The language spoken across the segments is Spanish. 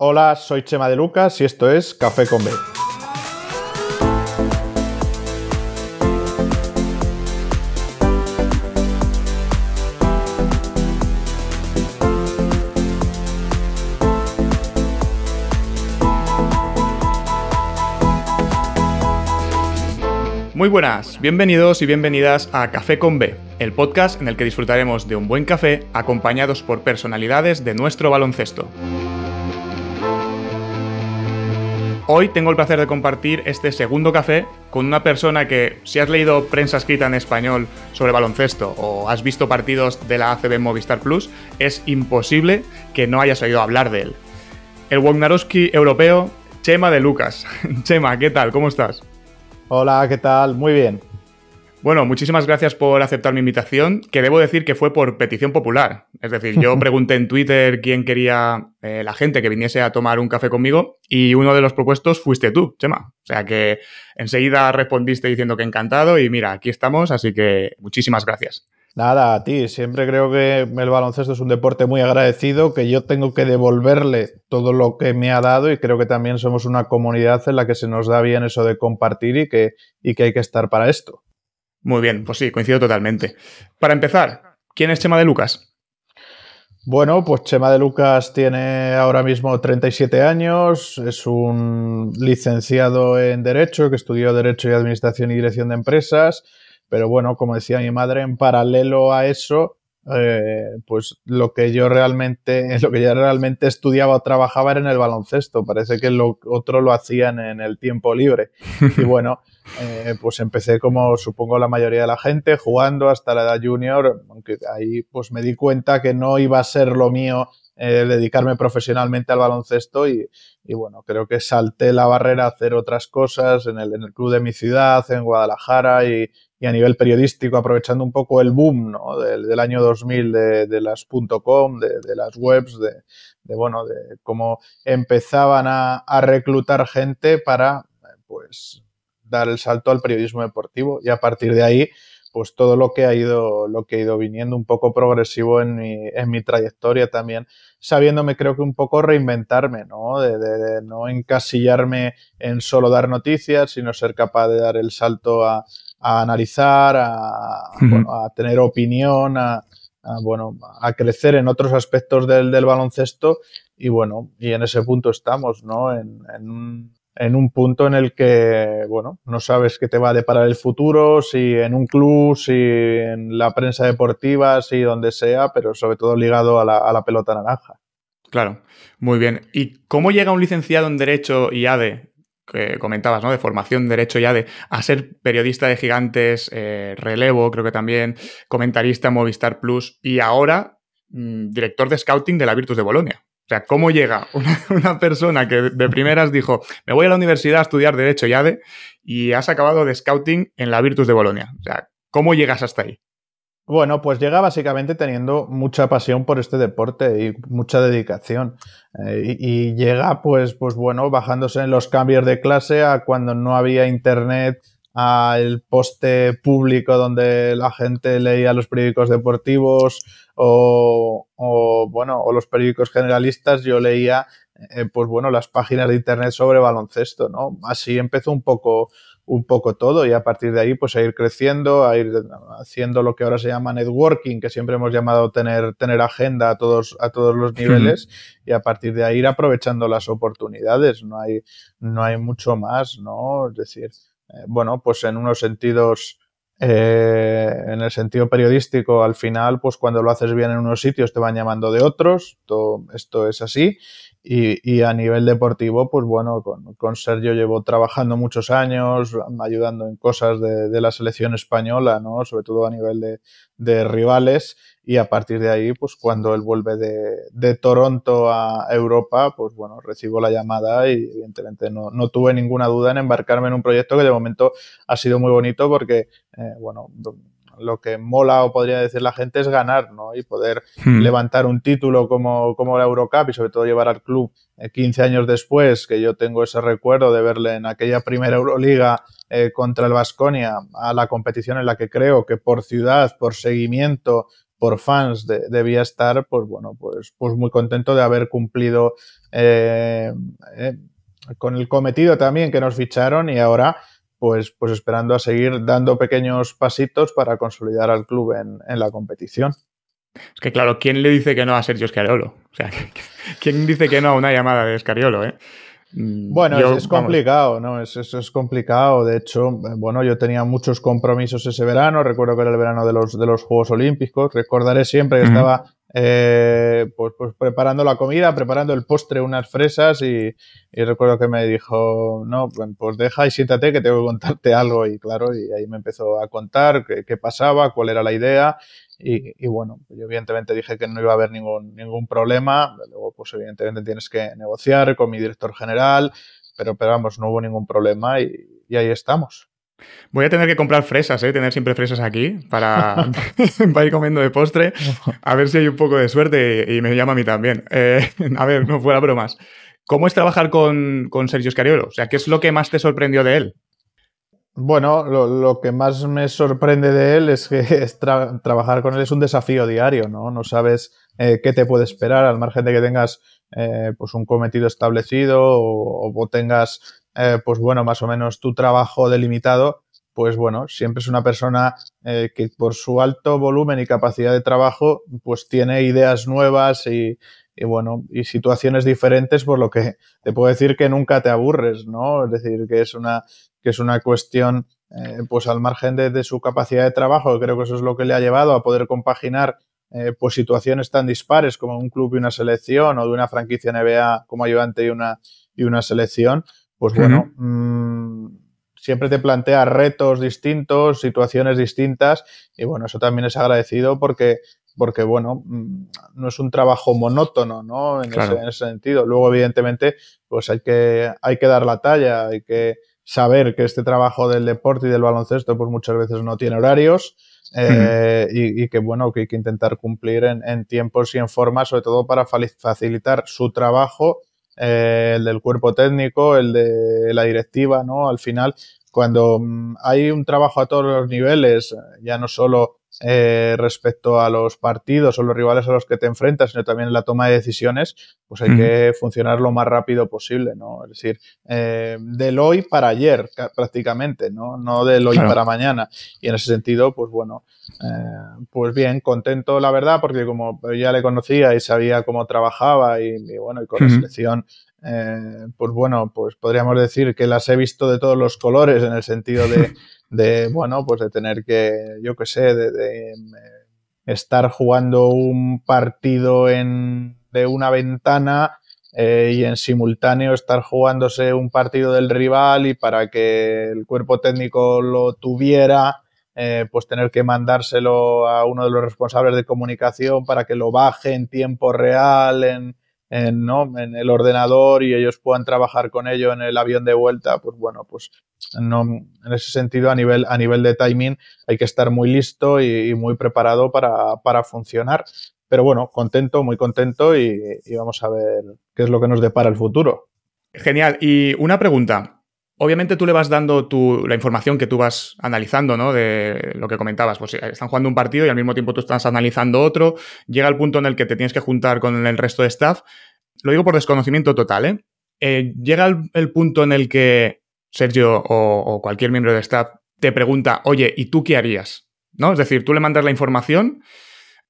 Hola, soy Chema de Lucas y esto es Café con B. Muy buenas, bienvenidos y bienvenidas a Café con B, el podcast en el que disfrutaremos de un buen café acompañados por personalidades de nuestro baloncesto. Hoy tengo el placer de compartir este segundo café con una persona que, si has leído prensa escrita en español sobre baloncesto o has visto partidos de la ACB Movistar Plus, es imposible que no hayas oído hablar de él. El Wognarowski europeo, Chema de Lucas. Chema, ¿qué tal? ¿Cómo estás? Hola, ¿qué tal? Muy bien. Bueno, muchísimas gracias por aceptar mi invitación, que debo decir que fue por petición popular. Es decir, yo pregunté en Twitter quién quería eh, la gente que viniese a tomar un café conmigo y uno de los propuestos fuiste tú, Chema. O sea que enseguida respondiste diciendo que encantado y mira, aquí estamos, así que muchísimas gracias. Nada, a ti. Siempre creo que el baloncesto es un deporte muy agradecido, que yo tengo que devolverle todo lo que me ha dado y creo que también somos una comunidad en la que se nos da bien eso de compartir y que, y que hay que estar para esto. Muy bien, pues sí, coincido totalmente. Para empezar, ¿quién es Chema de Lucas? Bueno, pues Chema de Lucas tiene ahora mismo 37 años, es un licenciado en Derecho, que estudió Derecho y Administración y Dirección de Empresas, pero bueno, como decía mi madre, en paralelo a eso, eh, pues lo que yo realmente, lo que yo realmente estudiaba o trabajaba era en el baloncesto. Parece que lo otro lo hacían en el tiempo libre. Y bueno, eh, pues empecé como supongo la mayoría de la gente, jugando hasta la edad junior, aunque ahí pues me di cuenta que no iba a ser lo mío eh, dedicarme profesionalmente al baloncesto y, bueno, creo que salté la barrera a hacer otras cosas en el, en el club de mi ciudad, en Guadalajara y, y a nivel periodístico, aprovechando un poco el boom ¿no? del, año 2000 de, de las .com, de, las webs, de, de, bueno, de cómo empezaban a, a, reclutar gente para, pues, dar el salto al periodismo deportivo y a partir de ahí, pues todo lo que ha ido, lo que ha ido viniendo un poco progresivo en mi, en mi trayectoria también, sabiéndome creo que un poco reinventarme, ¿no? De no encasillarme en solo dar noticias, sino ser capaz de dar el salto a, a analizar, a, uh -huh. bueno, a tener opinión, a, a, bueno, a crecer en otros aspectos del, del, baloncesto y bueno, y en ese punto estamos, ¿no? En, en, un, en, un, punto en el que, bueno, no sabes qué te va a deparar el futuro, si en un club, si en la prensa deportiva, si donde sea, pero sobre todo ligado a la, a la pelota naranja. Claro, muy bien. ¿Y cómo llega un licenciado en Derecho y ADE comentabas, ¿no? De formación, derecho ya, de a ser periodista de gigantes, eh, relevo, creo que también, comentarista en Movistar Plus y ahora mmm, director de scouting de la Virtus de Bolonia. O sea, ¿cómo llega una, una, persona que de primeras dijo, me voy a la universidad a estudiar Derecho y ADE y has acabado de scouting en la Virtus de Bolonia? O sea, ¿cómo llegas hasta ahí? Bueno, pues llega básicamente teniendo mucha pasión por este deporte y mucha dedicación. Eh, y, llega, pues, pues bueno, bajándose en los cambios de clase a cuando no había internet, al poste público donde la gente leía los periódicos deportivos o, o bueno, o los periódicos generalistas, yo leía, eh, pues bueno, las páginas de internet sobre baloncesto, ¿no? Así empezó un poco un poco todo y a partir de ahí pues a ir creciendo, a ir haciendo lo que ahora se llama networking, que siempre hemos llamado tener, tener agenda a todos, a todos los niveles y a partir de ahí ir aprovechando las oportunidades, no hay, no hay mucho más, ¿no? Es decir, eh, bueno, pues en unos sentidos eh, en el sentido periodístico, al final, pues cuando lo haces bien en unos sitios te van llamando de otros, esto es así. Y, a nivel deportivo, pues bueno, con, Sergio llevo trabajando muchos años, ayudando en cosas de, la selección española, ¿no? Sobre todo a nivel de, rivales. Y a partir de ahí, pues cuando él vuelve de, de, Toronto a Europa, pues bueno, recibo la llamada y evidentemente no, no, tuve ninguna duda en embarcarme en un proyecto que de momento ha sido muy bonito porque, eh, bueno, lo que mola o podría decir la gente es ganar, ¿no? Y poder hmm. levantar un título como, como la Eurocup y sobre todo llevar al club 15 años después, que yo tengo ese recuerdo de verle en aquella primera Euroliga eh, contra el Vasconia a la competición en la que creo que por ciudad, por seguimiento, por fans debía estar, pues bueno, pues, pues muy contento de haber cumplido eh, eh, con el cometido también que nos ficharon y ahora pues, pues esperando a seguir dando pequeños pasitos para consolidar al club en, en la competición. Es que claro, ¿quién le dice que no a Sergio Scariolo? O sea, ¿quién dice que no a una llamada de Scariolo, eh? Mm, bueno, es, complicado, ¿no? Es, es, complicado. De hecho, eh, bueno, yo tenía muchos compromisos ese verano. Recuerdo que era el verano de los, de los Juegos Olímpicos. Recordaré siempre que estaba eh, pues, pues, preparando la comida, preparando el postre, unas fresas y, y, recuerdo que me dijo, no, pues deja y siéntate que tengo que contarte algo y claro, y ahí me empezó a contar qué, qué pasaba, cuál era la idea y, bueno, yo evidentemente dije que no iba a haber ningún, ningún problema. Luego, pues evidentemente tienes que negociar con mi director general, pero, pero vamos, no hubo ningún problema y, ahí estamos. Voy a tener que comprar fresas, ¿eh? tener siempre fresas aquí para, ir comiendo de postre. A ver si hay un poco de suerte y, me llama a mí también. Eh, a ver, no fuera bromas. ¿Cómo es trabajar con, con Sergio Scariolo? O sea, ¿qué es lo que más te sorprendió de él? Bueno, lo, que más me sorprende de él es que trabajar con él es un desafío diario, ¿no? No sabes eh, qué te puede esperar, al margen de que tengas eh, pues un cometido establecido o, tengas, eh, pues bueno, más o menos tu trabajo delimitado, pues bueno, siempre es una persona que por su alto volumen y capacidad de trabajo, pues tiene ideas nuevas y, y bueno, y situaciones diferentes, por lo que te puedo decir que nunca te aburres, ¿no? Es decir, que es una, que es una cuestión, eh, pues al margen de, su capacidad de trabajo, creo que eso es lo que le ha llevado a poder compaginar eh, pues situaciones tan dispares como un club y una selección o de una franquicia NBA como ayudante y una, y una selección, pues bueno, mm, siempre te plantea retos distintos, situaciones distintas y bueno, eso también es agradecido porque porque bueno, mm, no es un trabajo monótono, ¿no? En, ese, en, ese, sentido. Luego, evidentemente, pues hay que, hay que dar la talla, hay que saber que este trabajo del deporte y del baloncesto pues muchas veces no tiene horarios eh, y, que bueno, que hay que intentar cumplir en, tiempos y en formas, sobre todo para facilitar su trabajo, eh, el del cuerpo técnico, el de la directiva, ¿no? Al final, cuando mm, hay un trabajo a todos los niveles, ya no solo eh, respecto a los partidos o los rivales a los que te enfrentas, sino también en la toma de decisiones, pues hay que funcionar lo más rápido posible, ¿no? Es decir, eh, del hoy para ayer prácticamente, ¿no? No del hoy para mañana. Y en ese sentido, pues bueno, eh, pues bien, contento la verdad, porque como ya le conocía y sabía cómo trabajaba y, bueno, y con la selección eh, pues bueno, pues podríamos decir que las he visto de todos los colores en el sentido de, de bueno, pues de tener que, yo qué sé, de, estar jugando un partido en, de una ventana eh, y en simultáneo estar jugándose un partido del rival y para que el cuerpo técnico lo tuviera, eh, pues tener que mandárselo a uno de los responsables de comunicación para que lo baje en tiempo real, en, en, ¿no? en el ordenador y ellos puedan trabajar con ello en el avión de vuelta, pues bueno, pues no, en ese sentido a nivel, a nivel de timing hay que estar muy listo y, muy preparado para, para, funcionar. Pero bueno, contento, muy contento y, y vamos a ver qué es lo que nos depara el futuro. Genial. Y una pregunta. Obviamente tú le vas dando la información que tú vas analizando, ¿no? De lo que comentabas. Pues eh, están jugando un partido y al mismo tiempo tú estás analizando otro. Llega el punto en el que te tienes que juntar con el resto de staff. Lo digo por desconocimiento total, ¿eh? eh llega el, punto en el que Sergio o, cualquier miembro de staff te pregunta, oye, ¿y tú qué harías? ¿No? Es decir, tú le mandas la información,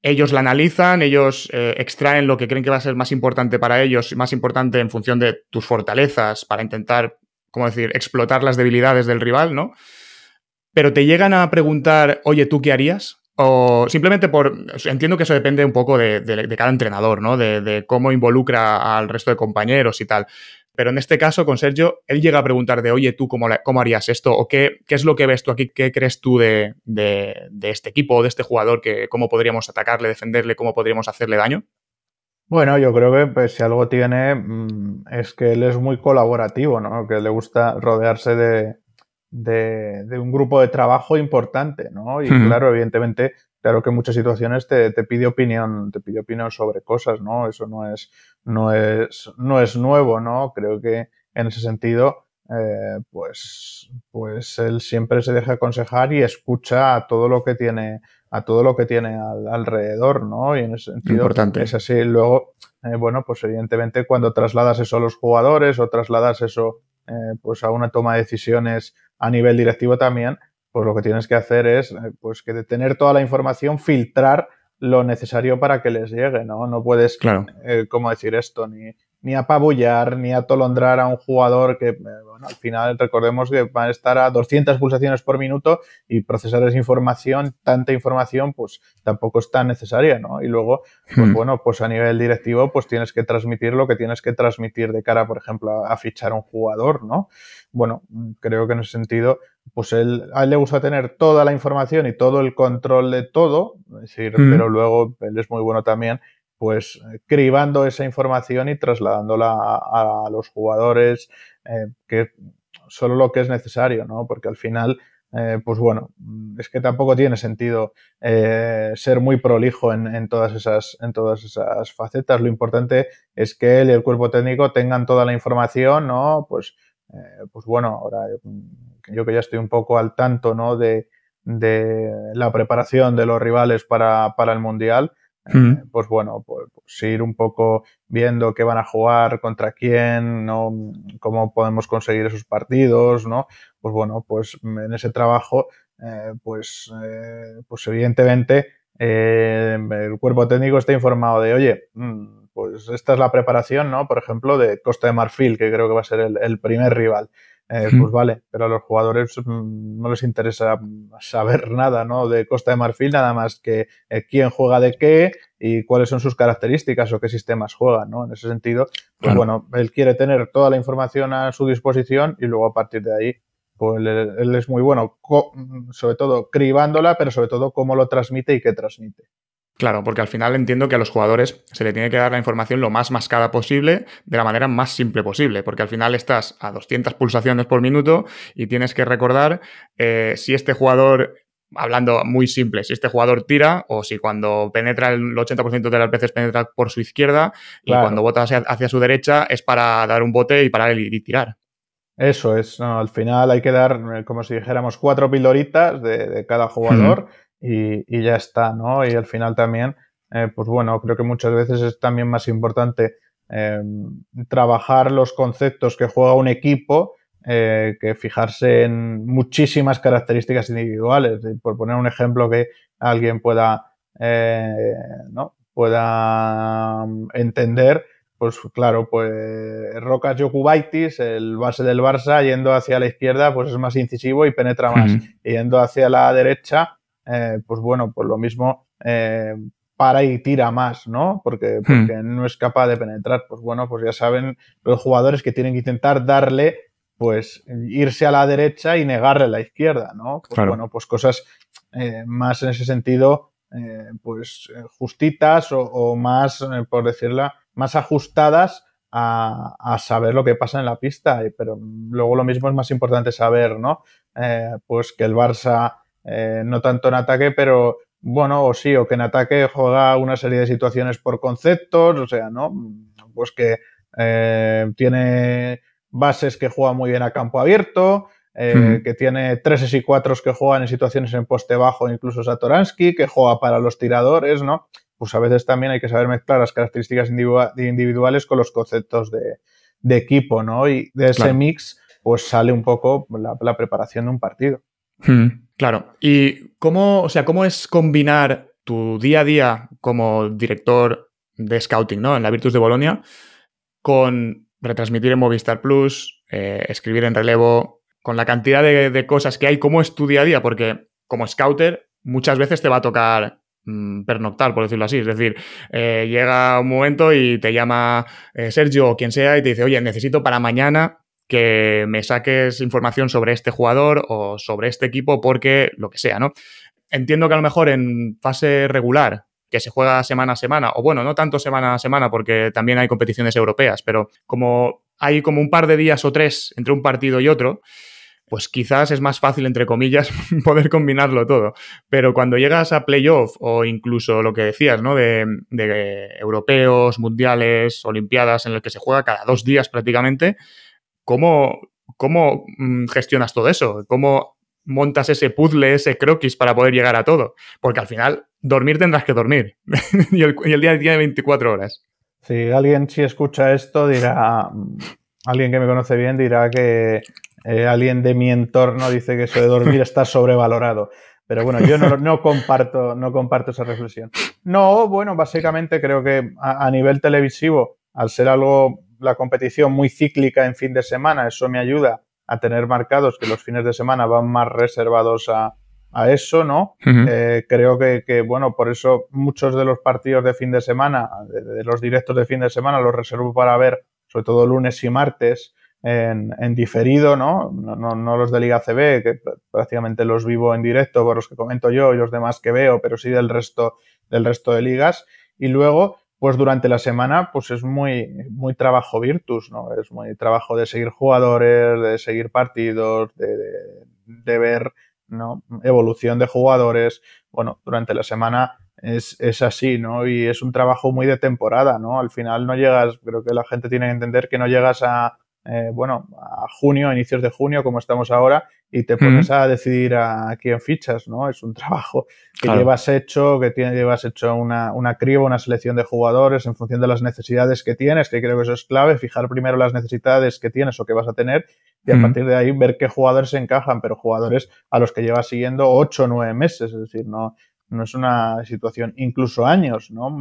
ellos la analizan, ellos eh, extraen lo que creen que va a ser más importante para ellos, más importante en función de tus fortalezas, para intentar ¿cómo decir?, explotar las debilidades del rival, ¿no? Pero te llegan a preguntar, oye, ¿tú qué harías? O simplemente por. Entiendo que eso depende un poco de, cada entrenador, ¿no? De, cómo involucra al resto de compañeros y tal. Pero en este caso, con Sergio, él llega a preguntar de, oye, ¿tú cómo, cómo harías esto? ¿O qué, qué, es lo que ves tú aquí? ¿Qué crees tú de, este equipo o de este jugador? Que, ¿Cómo podríamos atacarle, defenderle? ¿Cómo podríamos hacerle daño? Bueno, yo creo que pues, si algo tiene mm, es que él es muy colaborativo, ¿no? Que le gusta rodearse de, de, un grupo de trabajo importante, ¿no? Y claro, evidentemente, claro que en muchas situaciones te, te, pide opinión, te pide opinión sobre cosas, ¿no? Eso no es, no es, no es nuevo, ¿no? Creo que en ese sentido, eh, pues, pues él siempre se deja aconsejar y escucha todo lo que tiene a todo lo que tiene alrededor, ¿no? Y en ese sentido Importante. es así. Luego, eh, bueno, pues evidentemente cuando trasladas eso a los jugadores o trasladas eso eh, pues a una toma de decisiones a nivel directivo también, pues lo que tienes que hacer es eh, pues que de tener toda la información, filtrar lo necesario para que les llegue, ¿no? No puedes, claro. ¿cómo decir esto? Ni, ni apabullar, ni atolondrar a un jugador que, eh, bueno, al final recordemos que van a estar a 200 pulsaciones por minuto y procesar esa información, tanta información, pues tampoco es tan necesaria, ¿no? Y luego, pues hmm. bueno, pues a nivel directivo, pues tienes que transmitir lo que tienes que transmitir de cara, por ejemplo, a, fichar a un jugador, ¿no? Bueno, creo que en ese sentido, pues él, a él le gusta tener toda la información y todo el control de todo, es decir, hmm. pero luego él es muy bueno también pues eh, cribando esa información y trasladándola a, los jugadores, eh, que solo lo que es necesario, ¿no? Porque al final, eh, pues bueno, es que tampoco tiene sentido ser muy prolijo en, todas esas, en todas esas facetas. Lo importante es que él y el cuerpo técnico tengan toda la información, ¿no? Pues, pues bueno, ahora yo que ya estoy un poco al tanto, ¿no? De, de la preparación de los rivales para, para el Mundial, eh, pues bueno, pues, pues, ir un poco viendo qué van a jugar, contra quién, ¿no? cómo podemos conseguir esos partidos, ¿no? Pues bueno, pues en ese trabajo, eh, pues, eh, pues evidentemente el cuerpo técnico está informado de, oye, mm, pues esta es la preparación, ¿no? Por ejemplo, de Costa de Marfil, que creo que va a ser el primer rival. Eh, pues vale, pero a los jugadores mm, no les interesa saber nada, ¿no? De Costa de Marfil, nada más que eh, quién juega de qué y cuáles son sus características o qué sistemas juegan, ¿no? En ese sentido, pues bueno, él quiere tener toda la información a su disposición y luego a partir de ahí, pues él es muy bueno, sobre todo cribándola, pero sobre todo cómo lo transmite y qué transmite. Claro, porque al final entiendo que a los jugadores se le tiene que dar la información lo más mascada posible, de la manera más simple posible, porque al final estás a 200 pulsaciones por minuto y tienes que recordar eh, si este jugador, hablando muy simple, si este jugador tira o si cuando penetra el 80% de las veces penetra por su izquierda y cuando bota hacia, su derecha es para dar un bote y parar y, tirar. Eso es, al final hay que dar, eh, como si dijéramos, cuatro pildoritas de, cada jugador y, ya está, ¿no? Y al final también, eh, pues bueno, creo que muchas veces es también más importante eh, trabajar los conceptos que juega un equipo eh, que fijarse en muchísimas características individuales. Por poner un ejemplo que alguien pueda, ¿no? pueda mm, entender, pues claro, pues Rocas Jokubaitis, el base del Barça, yendo hacia la izquierda, pues es más incisivo y penetra más. Yendo hacia la derecha, eh, pues bueno, pues lo mismo eh, para y tira más, ¿no? Porque, hmm. porque no es capaz de penetrar. Pues bueno, pues ya saben los jugadores que tienen que intentar darle, pues irse a la derecha y negarle a la izquierda, ¿no? Pues bueno, pues cosas eh, más en ese sentido, pues justitas o, más, por decirla, más ajustadas a, saber lo que pasa en la pista. Pero luego lo mismo es más importante saber, ¿no? pues que el Barça eh, no tanto en ataque, pero bueno, o sí, o que en ataque juega una serie de situaciones por conceptos, o sea, ¿no? Pues que eh, tiene bases que juegan muy bien a campo abierto, eh, que tiene tres y cuatro que juegan en situaciones en poste bajo, incluso Satoransky, que juega para los tiradores, ¿no? Pues a veces también hay que saber mezclar las características individuales con los conceptos de, equipo, ¿no? Y de ese mix, pues sale un poco la, preparación de un partido. Claro. ¿Y cómo, o sea, cómo es combinar tu día a día como director de scouting, ¿no? En la Virtus de Bolonia, con retransmitir en Movistar Plus, eh, escribir en relevo, con la cantidad de, cosas que hay, ¿cómo es tu día a día? Porque como scouter, muchas veces te va a tocar mm, pernoctar, por decirlo así. Es decir, eh, llega un momento y te llama eh, Sergio o quien sea y te dice, oye, necesito para mañana que me saques información sobre este jugador o sobre este equipo porque lo que sea, ¿no? Entiendo que a lo mejor en fase regular, que se juega semana a semana, o bueno, no tanto semana a semana porque también hay competiciones europeas, pero como hay como un par de días o tres entre un partido y otro, pues quizás es más fácil, entre comillas, poder combinarlo todo. Pero cuando llegas a playoff o incluso lo que decías, ¿no? De, de, europeos, mundiales, olimpiadas, en el que se juega cada dos días prácticamente, ¿Cómo, cómo mm, gestionas todo eso? ¿Cómo montas ese puzzle, ese croquis para poder llegar a todo. Porque al final, dormir tendrás que dormir. y, el, y, el, día tiene 24 horas. Si alguien si escucha esto dirá, alguien que me conoce bien dirá que eh, alguien de mi entorno dice que eso de dormir está sobrevalorado. Pero bueno, yo no, no, comparto, no comparto esa reflexión. No, bueno, básicamente creo que a, a, nivel televisivo, al ser algo, la competición muy cíclica en fin de semana, eso me ayuda a tener marcados que los fines de semana van más reservados a, a eso, ¿no? Uh -huh. eh, creo que, que, bueno, por eso muchos de los partidos de fin de semana, de, de, los directos de fin de semana, los reservo para ver, sobre todo lunes y martes, en, en diferido, ¿no? No, ¿no? no, los de Liga CB, que prácticamente los vivo en directo por los que comento yo y los demás que veo, pero sí del resto, del resto de ligas. Y luego, pues durante la semana, pues es muy, muy trabajo virtus, ¿no? Es muy trabajo de seguir jugadores, de seguir partidos, de, de, de ver, ¿no? Evolución de jugadores. Bueno, durante la semana es, es, así, ¿no? Y es un trabajo muy de temporada, ¿no? Al final no llegas, creo que la gente tiene que entender que no llegas a, eh, bueno, a junio, a inicios de junio, como estamos ahora, y te pones mm. a decidir a, quién fichas, ¿no? Es un trabajo que claro. llevas hecho, que tiene, llevas hecho una, una criba, una selección de jugadores en función de las necesidades que tienes, que creo que eso es clave, fijar primero las necesidades que tienes o que vas a tener, y a mm. partir de ahí ver qué jugadores se encajan, pero jugadores a los que llevas siguiendo ocho o nueve meses, es decir, no, no es una situación, incluso años, ¿no?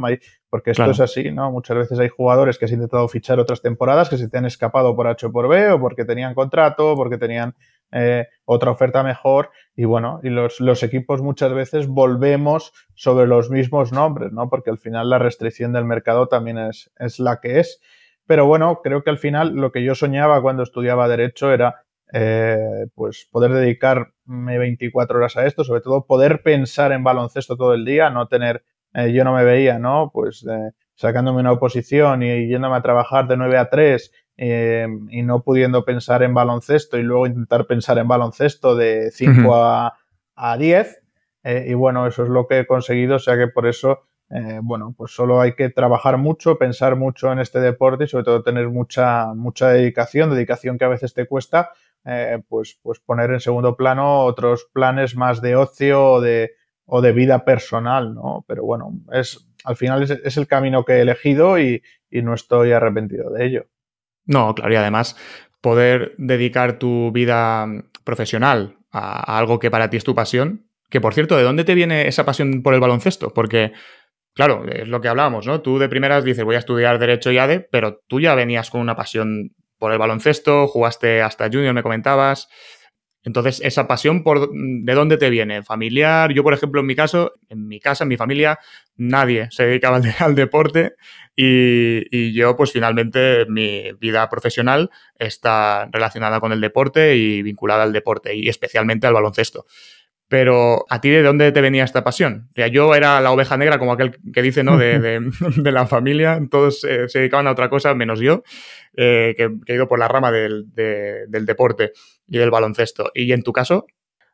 Porque esto claro. es así, ¿no? Muchas veces hay jugadores que has intentado fichar otras temporadas que se te han escapado por H o por B o porque tenían contrato, porque tenían eh, otra oferta mejor y bueno, y los, los, equipos muchas veces volvemos sobre los mismos nombres, ¿no? Porque al final la restricción del mercado también es, es la que es. Pero bueno, creo que al final lo que yo soñaba cuando estudiaba Derecho era eh, pues poder dedicarme 24 horas a esto, sobre todo poder pensar en baloncesto todo el día, no tener, eh, yo no me veía, ¿no? Pues eh, sacándome una oposición y yéndome a trabajar de 9 a 3 eh, y no pudiendo pensar en baloncesto y luego intentar pensar en baloncesto de 5 uh -huh. a, a 10. Eh, y bueno, eso es lo que he conseguido, o sea que por eso bueno, pues solo hay que trabajar mucho, pensar mucho en este deporte y sobre todo tener mucha, mucha dedicación, dedicación que a veces te cuesta, eh, pues, pues poner en segundo plano otros planes más de ocio o de, o de vida personal, ¿no? Pero bueno, es, al final es, es el camino que he elegido y, y, no estoy arrepentido de ello. No, claro, y además poder dedicar tu vida profesional a, a algo que para ti es tu pasión, que por cierto, ¿de dónde te viene esa pasión por el baloncesto? Porque Claro, es lo que hablábamos, ¿no? Tú de primeras dices, voy a estudiar Derecho y ADE, pero tú ya venías con una pasión por el baloncesto, jugaste hasta Junior, me comentabas. Entonces, esa pasión, por, ¿de dónde te viene? ¿Familiar? Yo, por ejemplo, en mi caso, en mi casa, en mi familia, nadie se dedicaba al, al deporte y, y, yo, pues finalmente, mi vida profesional está relacionada con el deporte y vinculada al deporte y especialmente al baloncesto. Pero, ¿a ti de dónde te venía esta pasión? O sea, yo era la oveja negra, como aquel que dice, ¿no? De, de, de la familia. Todos eh, se dedicaban a otra cosa, menos yo, eh, que, que, he ido por la rama del, de, del deporte y del baloncesto. ¿Y en tu caso?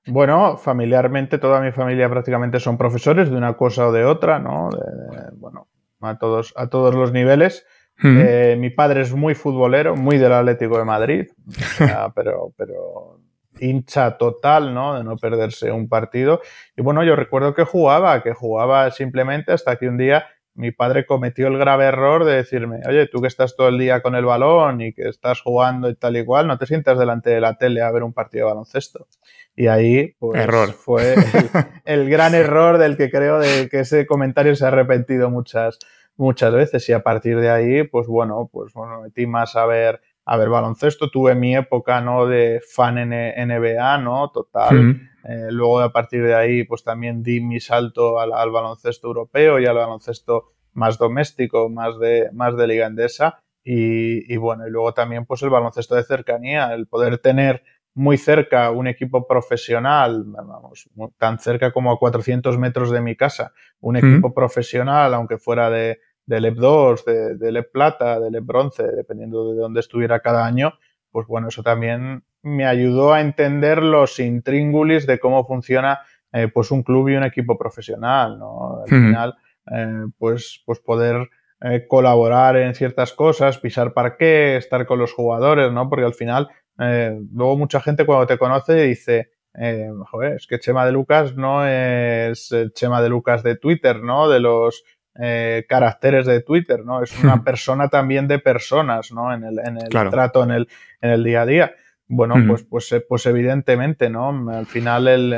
Bueno, familiarmente toda mi familia prácticamente son profesores de una cosa o de otra, ¿no? De, bueno, a todos, a todos los niveles. Mm. Eh, mi padre es muy futbolero, muy del Atlético de Madrid, o sea, pero, pero hincha total, ¿no? De no perderse un partido. Y bueno, yo recuerdo que jugaba, que jugaba simplemente hasta que un día mi padre cometió el grave error de decirme, oye, tú que estás todo el día con el balón y que estás jugando y tal y cual, no te sientas delante de la tele a ver un partido de baloncesto. Y ahí, pues, error. fue el, el, gran error del que creo de que ese comentario se ha arrepentido muchas, muchas veces. Y a partir de ahí, pues bueno, pues bueno, metí más a ver a ver baloncesto. Tuve mi época, ¿no? De fan en NBA, ¿no? Total. Mm. Eh, luego, a partir de ahí, pues también di mi salto al, al, baloncesto europeo y al baloncesto más doméstico, más de, más de liga endesa. Y, y, bueno, y luego también, pues el baloncesto de cercanía, el poder tener muy cerca un equipo profesional, vamos, tan cerca como a 400 metros de mi casa, un equipo mm. profesional, aunque fuera de, de LEP 2, de, de LEP Plata, de LEP Bronce, dependiendo de dónde estuviera cada año, pues bueno, eso también me ayudó a entender los intríngulis de cómo funciona eh, pues un club y un equipo profesional, ¿no? Al final, eh, pues, pues poder eh, colaborar en ciertas cosas, pisar parqué, estar con los jugadores, ¿no? Porque al final, luego mucha gente cuando te conoce dice, eh, joder, es que Chema de Lucas no es el Chema de Lucas de Twitter, ¿no? De los eh, caracteres de Twitter, ¿no? Es una persona también de personas, ¿no? En el, en el trato, en el, en el día a día. Bueno, pues, pues, eh, pues evidentemente, ¿no? Al final el,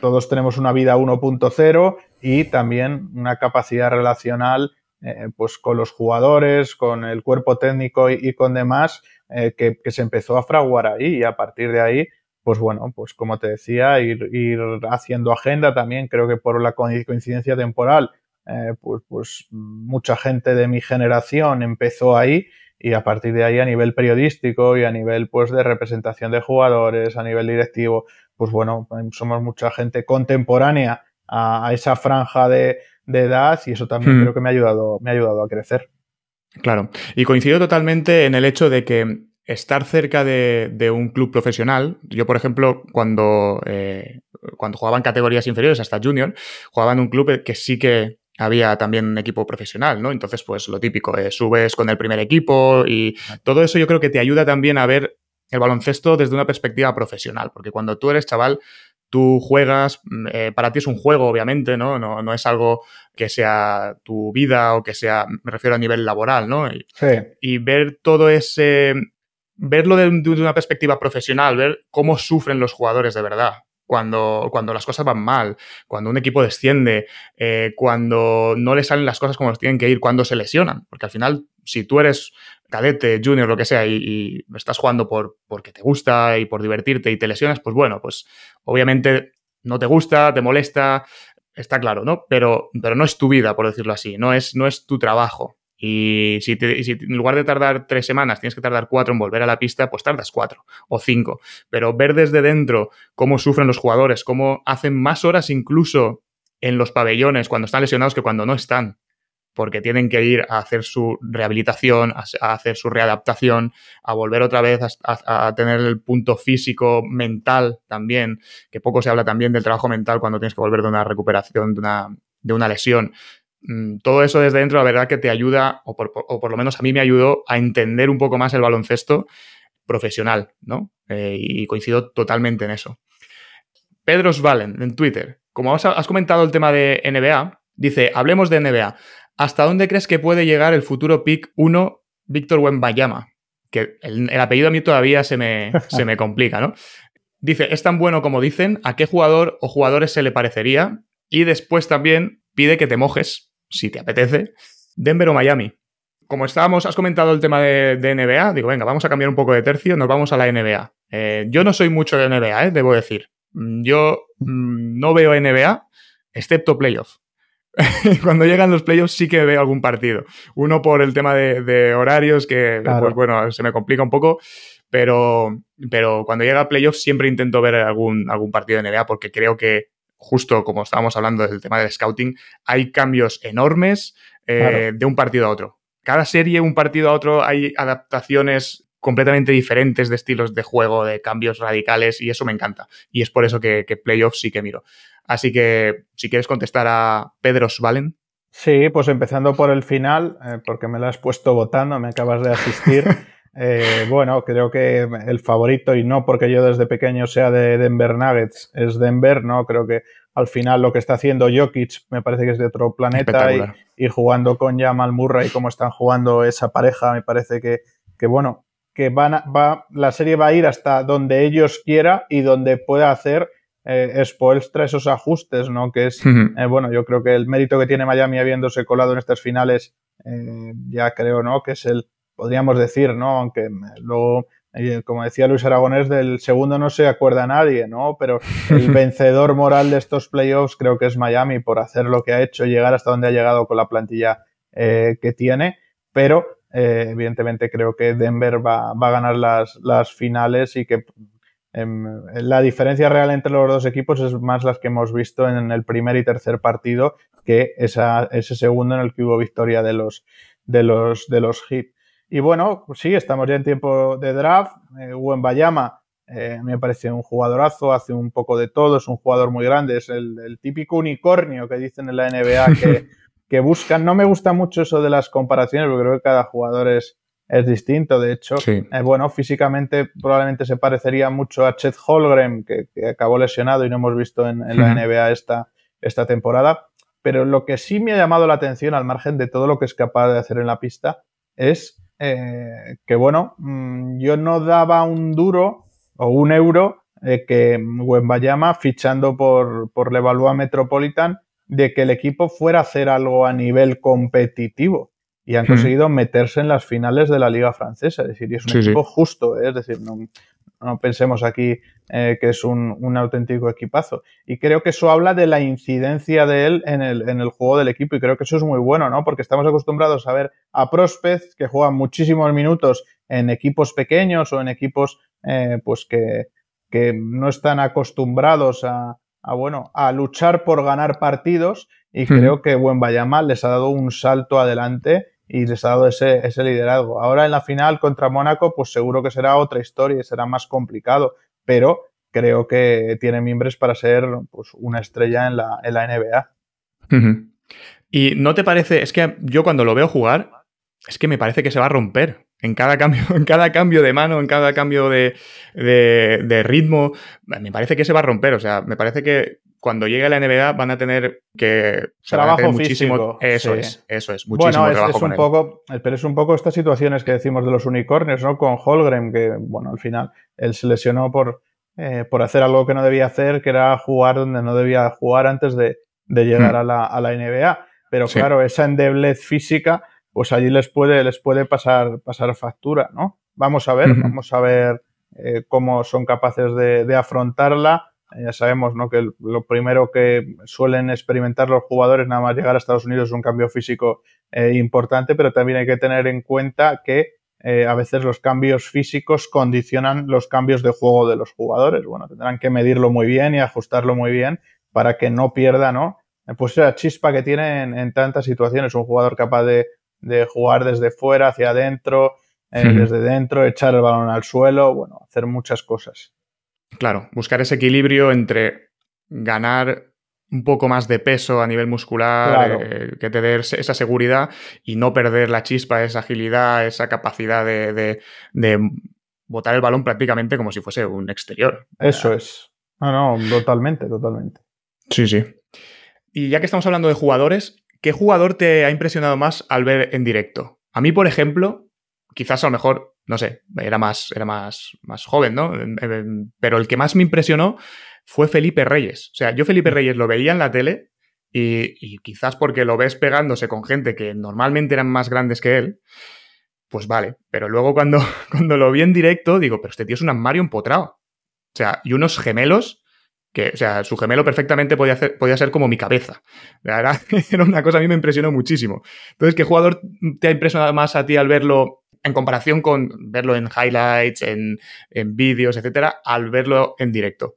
todos tenemos una vida 1.0 y también una capacidad relacional eh, pues con los jugadores, con el cuerpo técnico y, con demás, eh, que, se empezó a fraguar ahí y a partir de ahí, pues bueno, pues como te decía, ir, ir haciendo agenda también, creo que por la coincidencia temporal, eh, pues, pues mucha gente de mi generación empezó ahí y a partir de ahí a nivel periodístico y a nivel pues de representación de jugadores, a nivel directivo, pues bueno, somos mucha gente contemporánea a esa franja de, de edad y eso también hmm. creo que me ha ayudado, me ha ayudado a crecer. Claro, y coincido totalmente en el hecho de que estar cerca de, un club profesional, yo por ejemplo, cuando, eh, cuando jugaba en categorías inferiores hasta junior, jugaba en un club que sí que había también un equipo profesional, ¿no? Entonces, pues lo típico, eh, subes con el primer equipo y todo eso yo creo que te ayuda también a ver el baloncesto desde una perspectiva profesional, porque cuando tú eres chaval, tú juegas, mm, eh, para ti es un juego, obviamente, ¿no? ¿no? ¿no? es algo que sea tu vida o que sea, me refiero a nivel laboral, ¿no? Y, sí. y ver todo ese, verlo de, una perspectiva profesional, ver cómo sufren los jugadores de verdad. Cuando, cuando las cosas van mal, cuando un equipo desciende, eh, cuando no le salen las cosas como tienen que ir, cuando se lesionan. Porque al final, si tú eres cadete, junior, lo que sea, y, estás jugando por, porque te gusta y por divertirte y te lesionas, pues bueno, pues obviamente no te gusta, te molesta, está claro, ¿no? Pero, pero no es tu vida, por decirlo así, no es, no es tu trabajo. Y si, si, en lugar de tardar tres semanas tienes que tardar cuatro en volver a la pista, pues tardas cuatro o cinco. Pero ver desde dentro cómo sufren los jugadores, cómo hacen más horas incluso en los pabellones cuando están lesionados que cuando no están porque tienen que ir a hacer su rehabilitación, a, hacer su readaptación, a volver otra vez a, tener el punto físico, mental también, que poco se habla también del trabajo mental cuando tienes que volver de una recuperación, de una, de una lesión. Mm, todo eso desde dentro, la verdad que te ayuda, o por, lo menos a mí me ayudó a entender un poco más el baloncesto profesional, ¿no? Eh, y coincido totalmente en eso. Pedro Svalen, en Twitter, como has, comentado el tema de NBA, dice, hablemos de NBA. ¿Hasta dónde crees que puede llegar el futuro pick 1 Víctor Wembayama? Que el, apellido a mí todavía se me, se me complica, ¿no? Dice, es tan bueno como dicen, ¿a qué jugador o jugadores se le parecería? Y después también pide que te mojes, si te apetece, Denver o Miami. Como estábamos, has comentado el tema de, NBA, digo, venga, vamos a cambiar un poco de tercio, nos vamos a la NBA. Eh, yo no soy mucho de NBA, eh, debo decir. Mm, yo mm, no veo NBA, excepto playoff. cuando llegan los playoffs sí que veo algún partido. Uno por el tema de, horarios, que pues bueno, se me complica un poco, pero, pero cuando llega playoffs siempre intento ver algún, algún partido de NBA porque creo que justo como estábamos hablando del tema del scouting, hay cambios enormes eh, de un partido a otro. Cada serie, un partido a otro, hay adaptaciones completamente diferentes de estilos de juego, de cambios radicales, y eso me encanta. Y es por eso que, que playoffs sí que miro. Así que si quieres contestar a Pedro Svalen. Sí, pues empezando por el final, eh, porque me lo has puesto votando, me acabas de asistir. Eh, bueno, creo que el favorito, y no porque yo desde pequeño sea de Denver Nuggets, es Denver, ¿no? Creo que al final lo que está haciendo Jokic me parece que es de otro planeta y, jugando con Jamal Murray, como están jugando esa pareja, me parece que, que bueno, que van va, la serie va a ir hasta donde ellos quiera y donde pueda hacer eh, Spoelstra esos ajustes, ¿no? Que es, eh, bueno, yo creo que el mérito que tiene Miami habiéndose colado en estas finales, eh, ya creo, ¿no? Que es el, podríamos decir, ¿no? Aunque luego, eh, como decía Luis Aragonés, del segundo no se acuerda nadie, ¿no? Pero el vencedor moral de estos playoffs creo que es Miami por hacer lo que ha hecho, llegar hasta donde ha llegado con la plantilla que tiene, pero evidentemente creo que Denver va, va a ganar las, las finales y que Em, la diferencia real entre los dos equipos es más las que hemos visto en el primer y tercer partido que ese segundo en el que hubo victoria de los, de los, de los Heat. Y bueno, pues sí, estamos ya en tiempo de draft. Eh, Bayama eh, me parece un jugadorazo, hace un poco de todo, es un jugador muy grande, es el, típico unicornio que dicen en la NBA que, que buscan. No me gusta mucho eso de las comparaciones, porque creo que cada jugador es, es distinto. De hecho, eh, bueno, físicamente probablemente se parecería mucho a Chet Holgren, que, acabó lesionado y no hemos visto en, la NBA esta, esta temporada. Pero lo que sí me ha llamado la atención, al margen de todo lo que es capaz de hacer en la pista, es eh, que, bueno, mm, yo no daba un duro o un euro que Wembayama, fichando por, por Levallois Metropolitan, de que el equipo fuera a hacer algo a nivel competitivo y han hmm. conseguido meterse en las finales de la Liga Francesa. Es decir, es un equipo justo, ¿eh? es decir, no, no pensemos aquí eh, que es un, auténtico equipazo. Y creo que eso habla de la incidencia de él en el, en el, juego del equipo y creo que eso es muy bueno, ¿no? Porque estamos acostumbrados a ver a Prospect que juega muchísimos minutos en equipos pequeños o en equipos eh, pues que, que, no están acostumbrados a, a, bueno, a luchar por ganar partidos y creo que Buen Bayama les ha dado un salto adelante y les ha dado ese, ese liderazgo. Ahora en la final contra Mónaco, pues seguro que será otra historia y será más complicado, pero creo que tiene miembros para ser pues, una estrella en la, en la NBA. Y no te parece, es que yo cuando lo veo jugar, es que me parece que se va a romper. En cada cambio, en cada cambio de mano, en cada cambio de, de, de ritmo, me parece que se va a romper. O sea, me parece que cuando llegue a la NBA van a tener que trabajo muchísimo eso es eso es muchísimo bueno, trabajo es un poco pero es un poco estas situaciones que decimos de los unicornios no con Holgren que bueno al final él se lesionó por eh, por hacer algo que no debía hacer que era jugar donde no debía jugar antes de, llegar hmm. a, la, a, la, NBA pero claro esa endeblez física pues allí les puede les puede pasar pasar factura no vamos a ver vamos a ver eh, cómo son capaces de, de afrontarla ya sabemos ¿no? que lo primero que suelen experimentar los jugadores nada más llegar a Estados Unidos es un cambio físico eh, importante, pero también hay que tener en cuenta que eh, a veces los cambios físicos condicionan los cambios de juego de los jugadores. Bueno, tendrán que medirlo muy bien y ajustarlo muy bien para que no pierda, ¿no? Pues esa chispa que tiene en, tantas situaciones, un jugador capaz de, jugar desde fuera hacia adentro, eh, desde dentro, echar el balón al suelo, bueno, hacer muchas cosas. Claro, buscar ese equilibrio entre ganar un poco más de peso a nivel muscular, eh, que te dé esa seguridad y no perder la chispa, esa agilidad, esa capacidad de, botar el balón prácticamente como si fuese un exterior. Eso es. No, no, totalmente, totalmente. Sí, sí. Y ya que estamos hablando de jugadores, ¿qué jugador te ha impresionado más al ver en directo? A mí, por ejemplo, quizás a lo mejor no sé, era más, era más, más joven, ¿no? Pero el que más me impresionó fue Felipe Reyes. O sea, yo Felipe Reyes lo veía en la tele y, quizás porque lo ves pegándose con gente que normalmente eran más grandes que él, pues vale. Pero luego cuando, cuando lo vi en directo, digo, pero este tío es un armario empotrado. O sea, y unos gemelos que, o sea, su gemelo perfectamente podía, hacer, podía ser como mi cabeza. La verdad, era una cosa a mí me impresionó muchísimo. Entonces, ¿qué jugador te ha impresionado más a ti al verlo en comparación con verlo en highlights, en, vídeos, etcétera, al verlo en directo?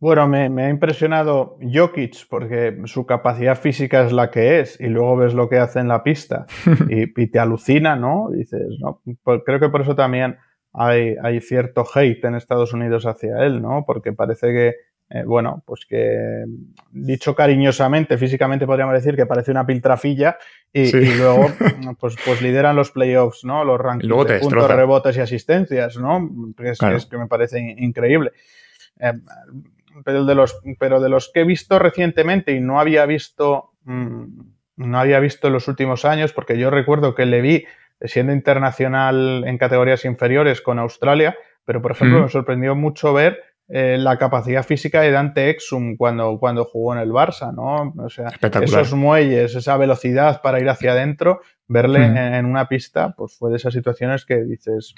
Bueno, me, ha impresionado Jokic porque su capacidad física es la que es y luego ves lo que hace en la pista y, te alucina, ¿no? dices, ¿no? Pues creo que por eso también hay, hay, cierto hate en Estados Unidos hacia él, ¿no? Porque parece que eh, bueno, pues que dicho cariñosamente, físicamente podríamos decir que parece una piltrafilla y, luego pues, pues lideran los playoffs, ¿no? Los rankings de puntos, rebotes y asistencias, ¿no? Es, es que me parece increíble. Eh, pero, de los, pero de los que he visto recientemente y no había visto, mm, no había visto en los últimos años, porque yo recuerdo que le vi siendo internacional en categorías inferiores con Australia, pero por ejemplo me sorprendió mucho ver eh, la capacidad física de Dante Exum cuando, cuando jugó en el Barça, ¿no? O sea, esos muelles, esa velocidad para ir hacia adentro, verle en, una pista, pues fue de esas situaciones que dices,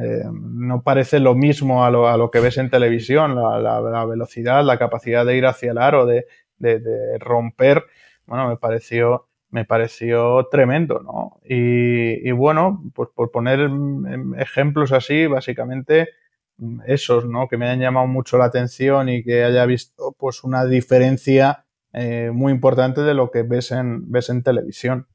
eh, no parece lo mismo a lo, a lo, que ves en televisión, la, la, velocidad, la capacidad de ir hacia el aro, de, de, de romper, bueno, me pareció, me pareció tremendo, ¿no? Y, y bueno, pues por poner ejemplos así, básicamente, esos, ¿no? Que me han llamado mucho la atención y que haya visto pues una diferencia eh, muy importante de lo que ves en, ves en televisión.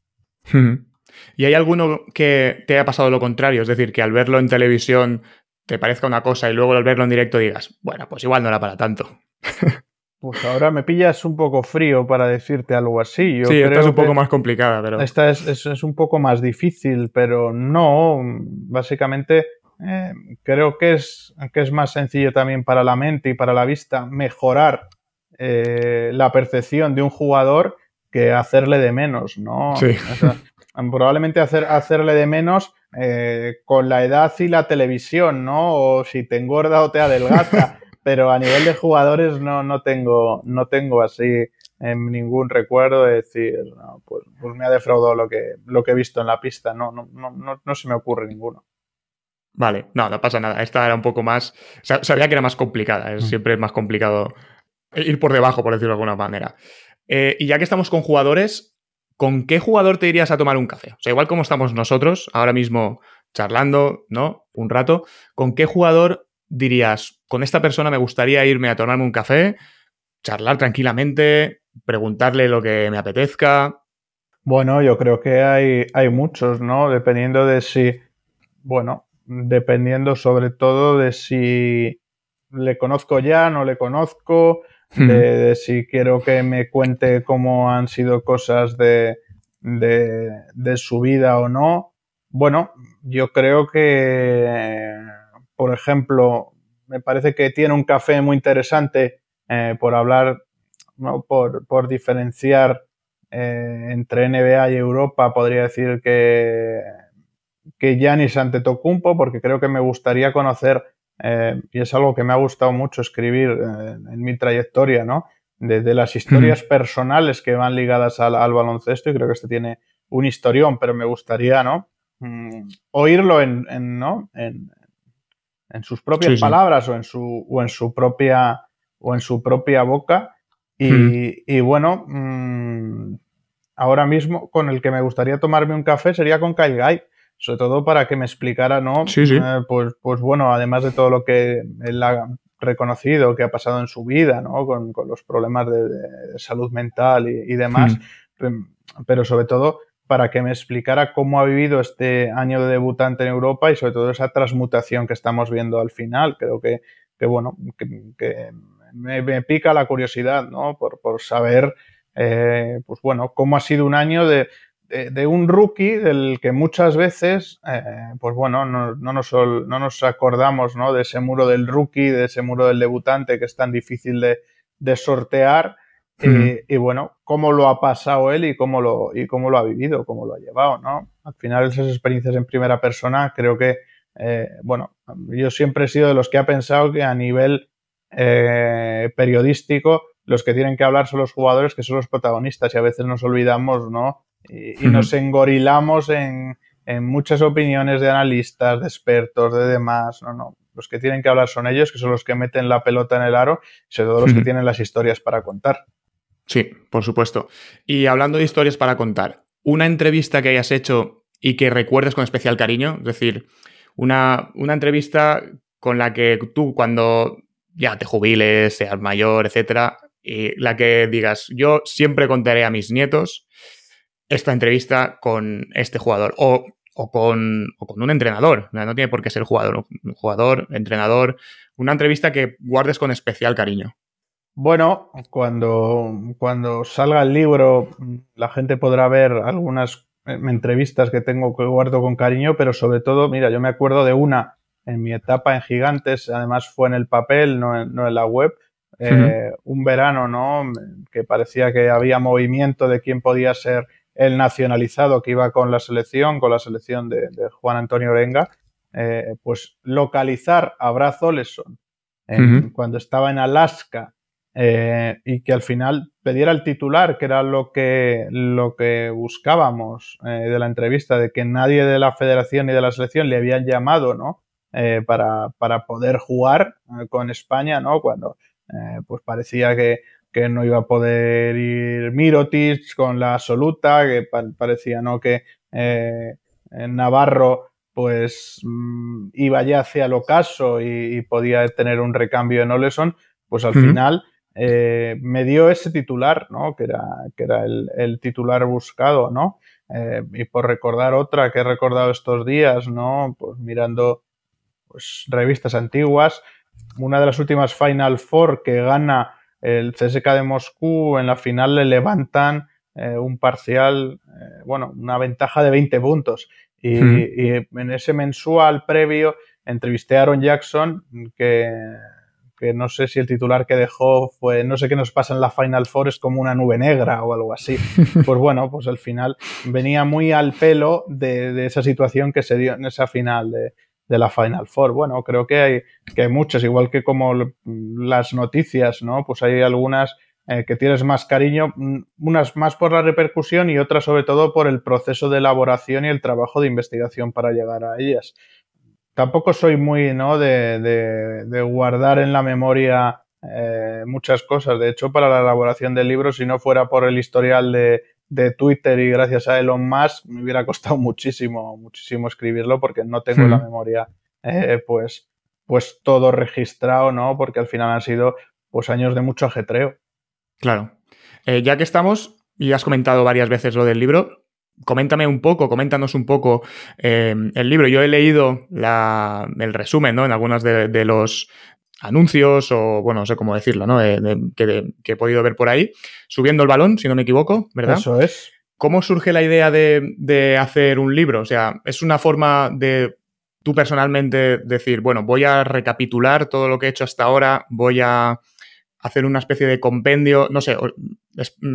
¿Y hay alguno que te haya pasado lo contrario? Es decir, que al verlo en televisión te parezca una cosa y luego al verlo en directo digas, bueno, pues igual no era para tanto. Pues ahora me pillas un poco frío para decirte algo así. sí, esta es un poco más complicada, pero. Esta es, es, un poco más difícil, pero no. Básicamente, eh, creo que es, que es más sencillo también para la mente y para la vista mejorar eh, la percepción de un jugador que hacerle de menos, ¿no? Sí. probablemente hacer, hacerle de menos eh, con la edad y la televisión, ¿no? O si te engorda o te adelgaza. pero a nivel de jugadores no, no, tengo, no tengo así en ningún recuerdo de decir, pues, pues, me ha defraudado lo que, lo que he visto en la pista, no, no, no, no se me ocurre ninguno. Vale, no, no pasa nada. Esta era un poco más. Sabía que era más complicada. Mm. Siempre es más complicado ir por debajo, por decirlo de alguna manera. Eh, y ya que estamos con jugadores, ¿con qué jugador te irías a tomar un café? O sea, igual como estamos nosotros, ahora mismo charlando, ¿no? Un rato, ¿con qué jugador dirías, con esta persona me gustaría irme a tomarme un café, charlar tranquilamente, preguntarle lo que me apetezca? Bueno, yo creo que hay, hay muchos, ¿no? Dependiendo de si, bueno, dependiendo sobre todo de si le conozco ya, no le conozco, de, si quiero que me cuente cómo han sido cosas de, de, su vida o no. Bueno, yo creo que, por ejemplo, me parece que tiene un café muy interesante eh, por hablar, ¿no? por, por diferenciar eh, entre NBA y Europa, podría decir que, que Giannis Antetokounmpo, porque creo que me gustaría conocer eh, y es algo que me ha gustado mucho escribir eh, en mi trayectoria, ¿no? De, las historias personales que van ligadas al, baloncesto y creo que este tiene un historión, pero me gustaría, ¿no? Mm, oírlo en, ¿no? En, sus propias palabras o en su o en su propia o en su propia boca y, bueno mm, ahora mismo con el que me gustaría tomarme un café sería con Kyle Guy sobre todo para que me explicara, ¿no? Sí, sí. Eh, pues, pues bueno, además de todo lo que él ha reconocido, que ha pasado en su vida, ¿no? Con, los problemas de, salud mental y, demás, hmm. pero sobre todo para que me explicara cómo ha vivido este año de debutante en Europa y sobre todo esa transmutación que estamos viendo al final. Creo que, que bueno, que, me, pica la curiosidad, ¿no? Por, por saber, eh, pues bueno, cómo ha sido un año de, de, un rookie del que muchas veces, eh, pues bueno, no, no, nos, no, nos, acordamos ¿no? de ese muro del rookie, de ese muro del debutante que es tan difícil de, de sortear. y, bueno, cómo lo ha pasado él y cómo lo, y cómo lo ha vivido, cómo lo ha llevado, ¿no? Al final esas experiencias en primera persona creo que, eh, bueno, yo siempre he sido de los que ha pensado que a nivel eh, periodístico los que tienen que hablar son los jugadores que son los protagonistas y a veces nos olvidamos, ¿no? Y, nos engorilamos en, muchas opiniones de analistas, de expertos, de demás. No, no. Los que tienen que hablar son ellos, que son los que meten la pelota en el aro y sobre todo los que tienen las historias para contar. Sí, por supuesto. Y hablando de historias para contar, una entrevista que hayas hecho y que recuerdes con especial cariño, es decir, una, una entrevista con la que tú cuando ya te jubiles, seas mayor, etcétera, y la que digas, yo siempre contaré a mis nietos esta entrevista con este jugador o, con, con, un entrenador. No tiene por qué ser jugador, un jugador, entrenador. Una entrevista que guardes con especial cariño. Bueno, cuando, cuando salga el libro, la gente podrá ver algunas eh, entrevistas que tengo que guardo con cariño, pero sobre todo, mira, yo me acuerdo de una en mi etapa en Gigantes, además fue en el papel, no en, no en la web, eh, un verano, ¿no? Que parecía que había movimiento de quién podía ser el nacionalizado que iba con la selección, con la selección de, Juan Antonio Orenga, eh, pues localizar a Brad Oleson cuando estaba en Alaska eh, y que al final pediera el titular, que era lo que, lo que buscábamos eh, de la entrevista, de que nadie de la federación ni de la selección le habían llamado, ¿no? para, para, poder jugar con España, ¿no? Cuando pues parecía que que no iba a poder ir Mirotic con la absoluta, que parecía ¿no? que eh, Navarro pues mm, iba ya hacia el ocaso y, podía tener un recambio en Oleson, pues al final eh, me dio ese titular, ¿no? Que era, que era el, titular buscado, ¿no? Eh, y por recordar otra que he recordado estos días, ¿no? Pues mirando pues, revistas antiguas, una de las últimas Final Four que gana el CSK de Moscú en la final le levantan eh, un parcial, eh, bueno, una ventaja de 20 puntos. Y, en ese mensual previo entrevisté a Aaron Jackson, que, que, no sé si el titular que dejó fue, no sé qué nos pasa en la Final Four, es como una nube negra o algo así. Pues bueno, pues al final venía muy al pelo de, de esa situación que se dio en esa final de, de la Final Four. Bueno, creo que hay, que hay muchas, igual que como las noticias, ¿no? Pues hay algunas eh, que tienes más cariño, mm, unas más por la repercusión y otras sobre todo por el proceso de elaboración y el trabajo de investigación para llegar a ellas. Tampoco soy muy, ¿no? De, de, guardar en la memoria eh, muchas cosas. De hecho, para la elaboración del libro, si no fuera por el historial de, de Twitter y gracias a Elon Musk me hubiera costado muchísimo, muchísimo escribirlo porque no tengo en la memoria eh, pues, pues todo registrado, ¿no? Porque al final han sido pues años de mucho ajetreo. Claro. Eh, ya que estamos, y has comentado varias veces lo del libro, coméntame un poco, coméntanos un poco eh, el libro. Yo he leído el resumen, ¿no? En algunos de, los, anuncios o, bueno, no sé cómo decirlo, ¿no? que, he podido ver por ahí. Subiendo el balón, si no me equivoco, ¿verdad? Eso es. ¿Cómo surge la idea de, hacer un libro? O sea, ¿es una forma de tú personalmente decir, bueno, voy a recapitular todo lo que he hecho hasta ahora, voy a hacer una especie de compendio, no sé,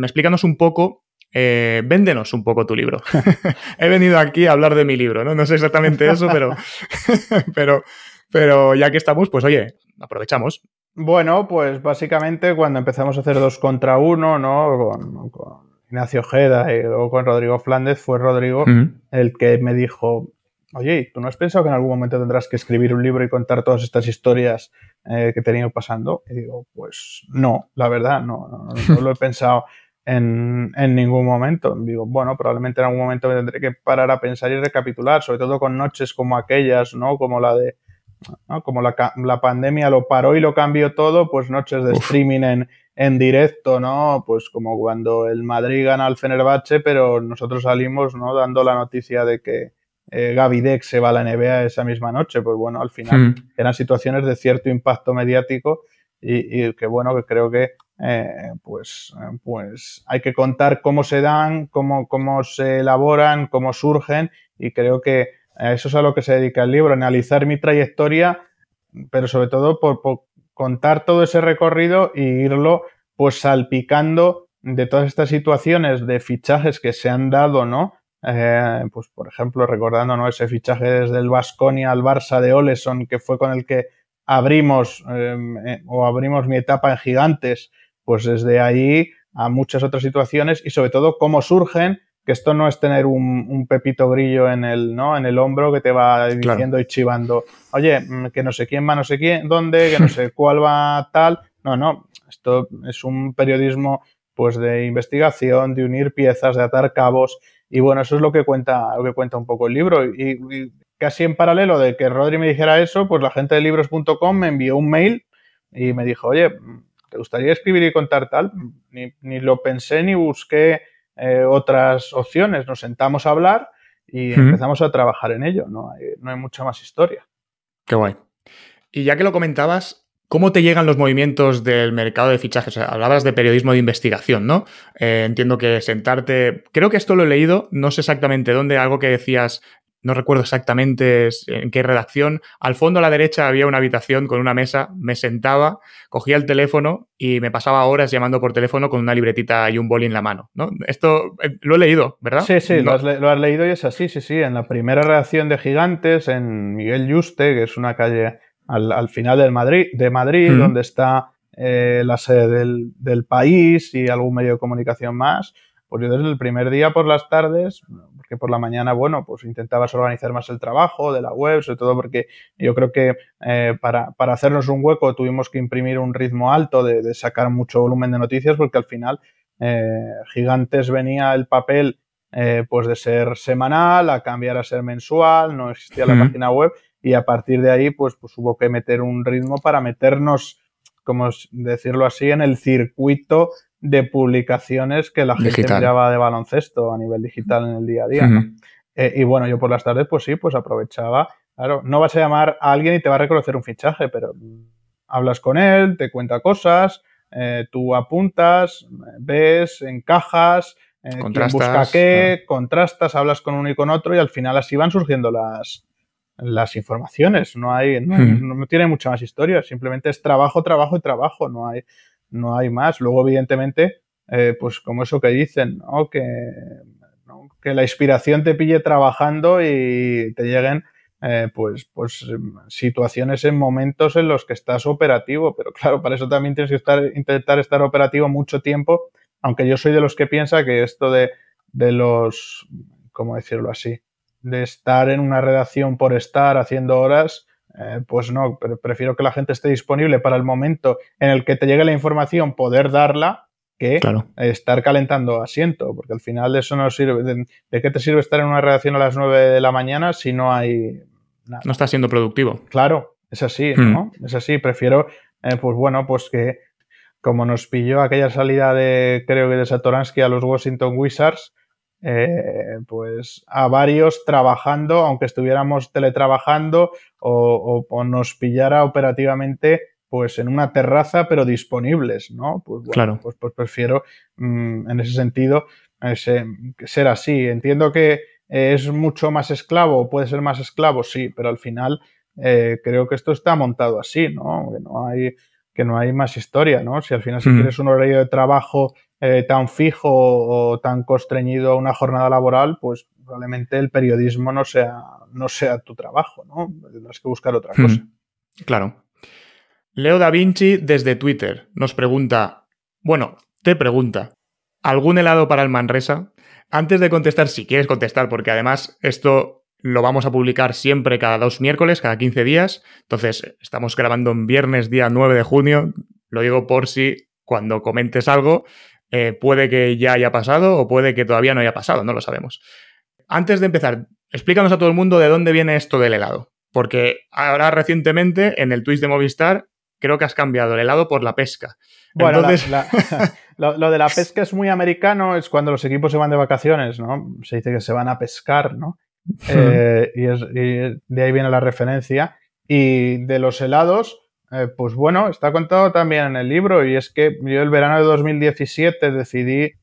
explícanos un poco eh, véndenos un poco tu libro. He venido aquí a hablar de mi libro, ¿no? No sé exactamente eso, pero, pero, pero ya que estamos, pues oye, aprovechamos. Bueno, pues básicamente cuando empezamos a hacer dos contra uno, ¿no? Con, Ignacio Ojeda y luego con Rodrigo Flandes, fue Rodrigo el que me dijo, oye, ¿tú no has pensado que en algún momento tendrás que escribir un libro y contar todas estas historias eh, que te han ido pasando? Y digo, pues no, la verdad, no, no, lo he pensado en, en, ningún momento. Digo, bueno, probablemente en algún momento me tendré que parar a pensar y recapitular, sobre todo con noches como aquellas, ¿no? Como la de como la, la, pandemia lo paró y lo cambió todo, pues noches de streaming en, en, directo, ¿no? Pues como cuando el Madrid gana al Fenerbahce, pero nosotros salimos, ¿no? Dando la noticia de que eh, Gaby Dex se va a la NBA esa misma noche. Pues bueno, al final hmm. eran situaciones de cierto impacto mediático y, y que bueno, que creo que eh, pues, pues hay que contar cómo se dan, cómo, cómo se elaboran, cómo surgen y creo que eso es a lo que se dedica el libro, analizar mi trayectoria, pero sobre todo por, contar todo ese recorrido y irlo pues salpicando de todas estas situaciones de fichajes que se han dado, ¿no? Eh, pues por ejemplo, recordando ¿no? ese fichaje desde el Vasconia al Barça de Oleson, que fue con el que abrimos em, eh, o abrimos mi etapa en gigantes, pues desde ahí a muchas otras situaciones y sobre todo cómo surgen que esto no es tener un, pepito grillo en el, ¿no? en el hombro que te va diciendo y chivando, oye, mm, que no sé quién va no sé quién, dónde, que no sé cuál va tal. No, no, esto es un periodismo pues de investigación, de unir piezas, de atar cabos. Y bueno, eso es lo que cuenta, lo que cuenta un poco el libro. Y, casi en paralelo de que Rodri me dijera eso, pues la gente de libros.com me envió un mail y me dijo, oye, ¿te gustaría escribir y contar tal? Ni, ni lo pensé ni busqué eh, otras opciones, nos sentamos a hablar y empezamos a trabajar en ello. No hay, no hay mucha más historia. Qué guay. Y ya que lo comentabas, ¿Cómo te llegan los movimientos del mercado de fichajes? hablabas de periodismo de investigación, ¿no? Eh, entiendo que sentarte. Creo que esto lo he leído, no sé exactamente dónde, algo que decías no recuerdo exactamente en qué redacción. Al fondo a la derecha había una habitación con una mesa, me sentaba, cogía el teléfono y me pasaba horas llamando por teléfono con una libretita y un boli en la mano. ¿no? Esto eh, lo he leído, ¿verdad? Sí, sí, lo, has leído y es así, sí, sí. En la primera redacción de Gigantes, en Miguel Yuste, que es una calle al, final del Madrid, de Madrid, donde está eh, la sede del, del país y algún medio de comunicación más, pues yo desde el primer día por las tardes porque por la mañana, bueno, pues intentabas organizar más el trabajo de la web, sobre todo porque yo creo que eh, para, para, hacernos un hueco tuvimos que imprimir un ritmo alto de, sacar mucho volumen de noticias, porque al final eh, Gigantes venía el papel eh, pues de ser semanal a cambiar a ser mensual, no existía la página web y a partir de ahí pues, pues hubo que meter un ritmo para meternos como decirlo así, en el circuito de publicaciones que la gente miraba de baloncesto a nivel digital en el día a día. Eh, y bueno, yo por las tardes, pues sí, pues aprovechaba. Claro, no vas a llamar a alguien y te va a reconocer un fichaje, pero hablas con él, te cuenta cosas, tú apuntas, ves, encajas, contrastas, busca qué, contrastas, hablas con uno y con otro y al final así van surgiendo las, las informaciones. No hay, hmm. no, tiene mucha más historia, simplemente es trabajo, trabajo y trabajo, no hay, no hay más. Luego, evidentemente, eh, pues como eso que dicen, ¿no? Que, que la inspiración te pille trabajando y te lleguen eh, pues, pues situaciones en momentos en los que estás operativo, pero claro, para eso también tienes que estar, intentar estar operativo mucho tiempo, aunque yo soy de los que piensa que esto de, de los, ¿cómo decirlo así? de estar en una redacción por estar haciendo horas, eh, pues no, prefiero que la gente esté disponible para el momento en el que te llegue la información, poder darla, que estar calentando asiento, porque al final de eso no sirve. De, qué te sirve estar en una redacción a las 9 de la mañana si no hay nada? No está siendo productivo. Claro, es así, ¿no? Hmm. Es así, prefiero, eh, pues bueno, pues que como nos pilló aquella salida de, creo que de Satoransky a los Washington Wizards, eh, pues a varios trabajando, aunque estuviéramos teletrabajando o, nos pillara operativamente pues en una terraza pero disponibles, ¿no? Pues claro. pues, pues, prefiero mm, en ese sentido ser así. Entiendo que es mucho más esclavo, puede ser más esclavo, sí, pero al final eh, creo que esto está montado así, ¿no? Que no hay que no hay más historia, ¿no? Si al final si tienes un horario de trabajo eh, tan fijo o tan constreñido a una jornada laboral, pues probablemente el periodismo no sea, no sea tu trabajo, ¿no? Tendrás que buscar otra cosa. Claro. Leo da Vinci desde Twitter nos pregunta, bueno, te pregunta, ¿algún helado para el Manresa? Antes de contestar, si quieres contestar, porque además esto lo vamos a publicar siempre cada dos miércoles, cada 15 días. Entonces, estamos grabando en viernes, día 9 de junio. Lo digo por si cuando comentes algo eh, puede que ya haya pasado o puede que todavía no haya pasado, no lo sabemos. Antes de empezar, explícanos a todo el mundo de dónde viene esto del helado. Porque ahora recientemente en el twist de Movistar creo que has cambiado el helado por la pesca. Bueno, lo, de la pesca es muy americano, es cuando los equipos se van de vacaciones, ¿no? Se dice que se van a pescar, ¿no? Eh, y, y, de ahí viene la referencia. Y de los helados, eh, pues bueno, está contado también en el libro y es que yo el verano de 2017 decidí, eh,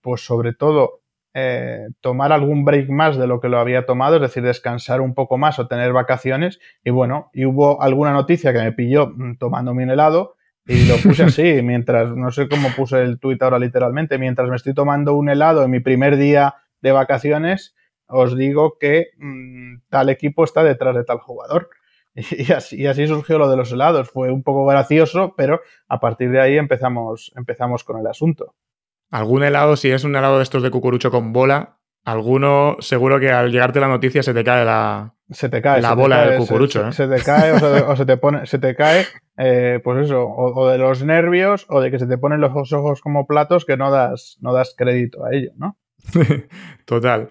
pues sobre todo, eh, tomar algún break más de lo que lo había tomado, es decir, descansar un poco más o tener vacaciones. Y bueno, y hubo alguna noticia que me pilló mm, tomándome un helado y lo puse así, mientras, no sé cómo puse el tuit ahora literalmente, mientras me estoy tomando un helado en mi primer día de vacaciones, os digo que mm, tal equipo está detrás de tal jugador. Y así, así, surgió lo de los helados. Fue un poco gracioso, pero a partir de ahí empezamos, empezamos con el asunto. Algún helado, si es un helado de estos de cucurucho con bola, alguno seguro que al llegarte la noticia se te cae la, se te cae, la bola del cucurucho. Se, te cae o, se, te pone, se te cae, eh, pues eso, o, de los nervios o de que se te ponen los ojos como platos que no das, no das crédito a ello, ¿no? Total.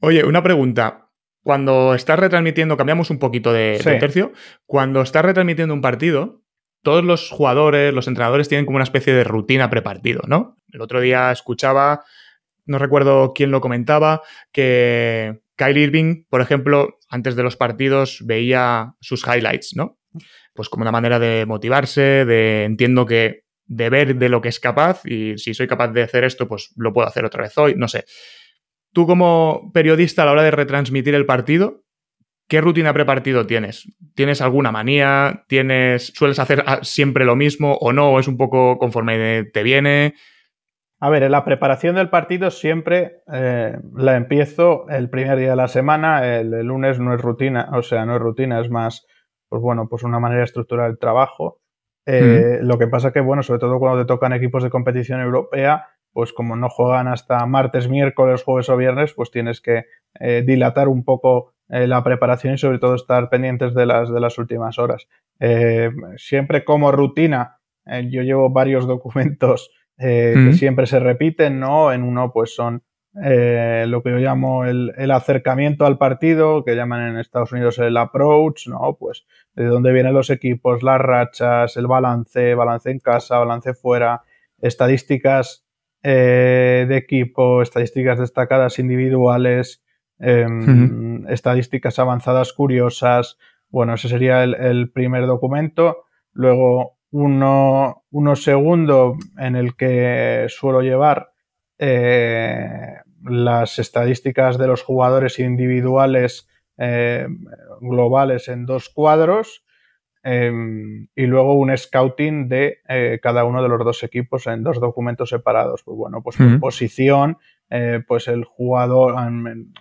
Oye, una pregunta cuando estás retransmitiendo, cambiamos un poquito de, tercio, cuando estás retransmitiendo un partido, todos los jugadores, los entrenadores tienen como una especie de rutina prepartido, ¿no? El otro día escuchaba, no recuerdo quién lo comentaba, que Kyle Irving, por ejemplo, antes de los partidos veía sus highlights, ¿no? Pues como una manera de motivarse, de entiendo que de ver de lo que es capaz y si soy capaz de hacer esto, pues lo puedo hacer otra vez hoy, no sé. Tú como periodista a la hora de retransmitir el partido, ¿qué rutina prepartido tienes? ¿Tienes alguna manía? ¿Tienes, ¿Sueles hacer ah, siempre lo mismo o no? ¿O es un poco conforme te viene? A ver, en la preparación del partido siempre eh, la empiezo el primer día de la semana, el, lunes no es rutina, o sea, no es rutina, es más, pues bueno, pues una manera de estructurar el trabajo. Eh, lo que pasa que, bueno, sobre todo cuando te tocan equipos de competición europea, pues como no juegan hasta martes, miércoles, jueves o viernes, pues tienes que eh, dilatar un poco eh, la preparación y sobre todo estar pendientes de las, de las últimas horas. Eh, siempre como rutina, yo llevo varios documentos que siempre se repiten, ¿no? En uno pues son lo que yo llamo el, el, acercamiento al partido, que llaman en Estados Unidos el approach, ¿no? Pues de dónde vienen los equipos, las rachas, el balance, balance en casa, balance fuera, estadísticas eh, de equipo, estadísticas destacadas individuales, em, estadísticas avanzadas curiosas. Bueno, ese sería el, primer documento. Luego uno, uno segundo en el que suelo llevar eh, las estadísticas de los jugadores individuales eh, globales en dos cuadros em, y luego un scouting de eh, cada uno de los dos equipos en dos documentos separados. Pues bueno, pues posición, pues el jugador,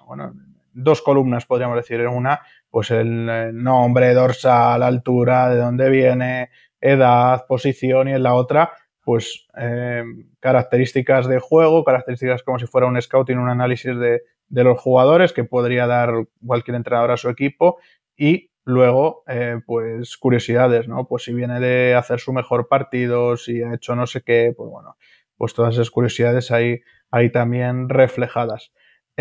bueno, dos columnas podríamos decir, en una, pues el nombre, dorsal, altura, de dónde viene, edad, posición y en la otra, pues eh, características de juego, características como si fuera un scouting, un análisis de, los jugadores que podría dar cualquier entrenador a su equipo y luego eh, pues curiosidades, ¿no? Pues si viene de hacer su mejor partido, si ha hecho no sé qué, pues bueno, pues todas esas curiosidades ahí, ahí también reflejadas.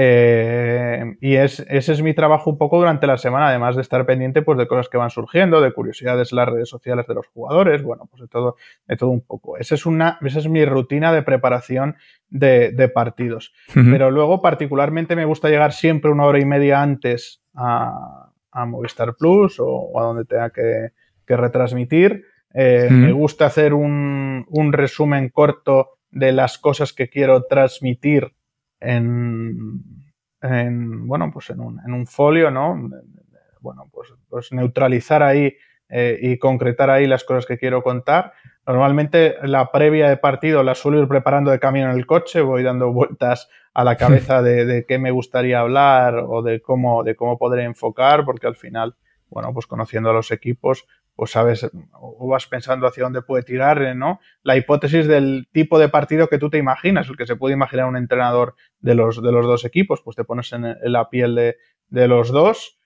Eh, y es, ese es mi trabajo un poco durante la semana, además de estar pendiente pues, de cosas que van surgiendo, de curiosidades en las redes sociales de los jugadores, bueno, pues de todo, de todo un poco. Esa es, una, esa es mi rutina de preparación de, partidos. Pero luego, particularmente, me gusta llegar siempre una hora y media antes a, Movistar Plus o, a donde tenga que, retransmitir. Eh, me gusta hacer un, un resumen corto de las cosas que quiero transmitir en, bueno, pues en un, en un folio, ¿no? Bueno, pues, pues neutralizar ahí eh, y concretar ahí las cosas que quiero contar. Normalmente la previa de partido la suelo ir preparando de camino en el coche, voy dando vueltas a la cabeza de, qué me gustaría hablar o de cómo, de cómo podré enfocar, porque al final, bueno, pues conociendo a los equipos, pues sabes o vas pensando hacia dónde puede tirar, ¿no? La hipótesis del tipo de partido que tú te imaginas, el que se puede imaginar un entrenador de los, de los dos equipos, pues te pones en, la piel de, de los dos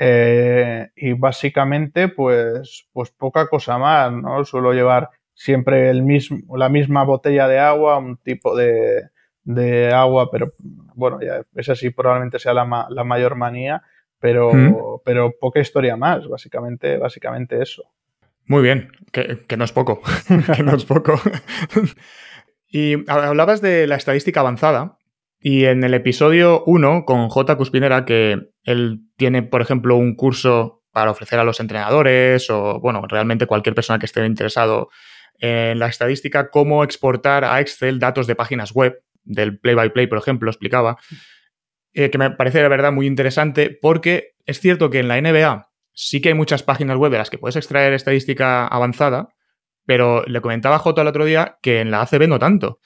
eh, y básicamente pues, pues poca cosa más, ¿no? Suelo llevar siempre el mismo, la misma botella de agua, un tipo de, de agua, pero bueno, ya esa sí probablemente sea la, la mayor manía pero, pero poca historia más, básicamente, básicamente eso. Muy bien, que, no es poco, que no es poco. y hablabas de la estadística avanzada y en el episodio 1 con J. Cuspinera, que él tiene, por ejemplo, un curso para ofrecer a los entrenadores o, bueno, realmente cualquier persona que esté interesado en la estadística, cómo exportar a Excel datos de páginas web, del play-by-play, -play, por ejemplo, explicaba. Eh, que me parece de verdad muy interesante porque es cierto que en la NBA sí que hay muchas páginas web de las que puedes extraer estadística avanzada, pero le comentaba Jota el otro día que en la ACB no tanto.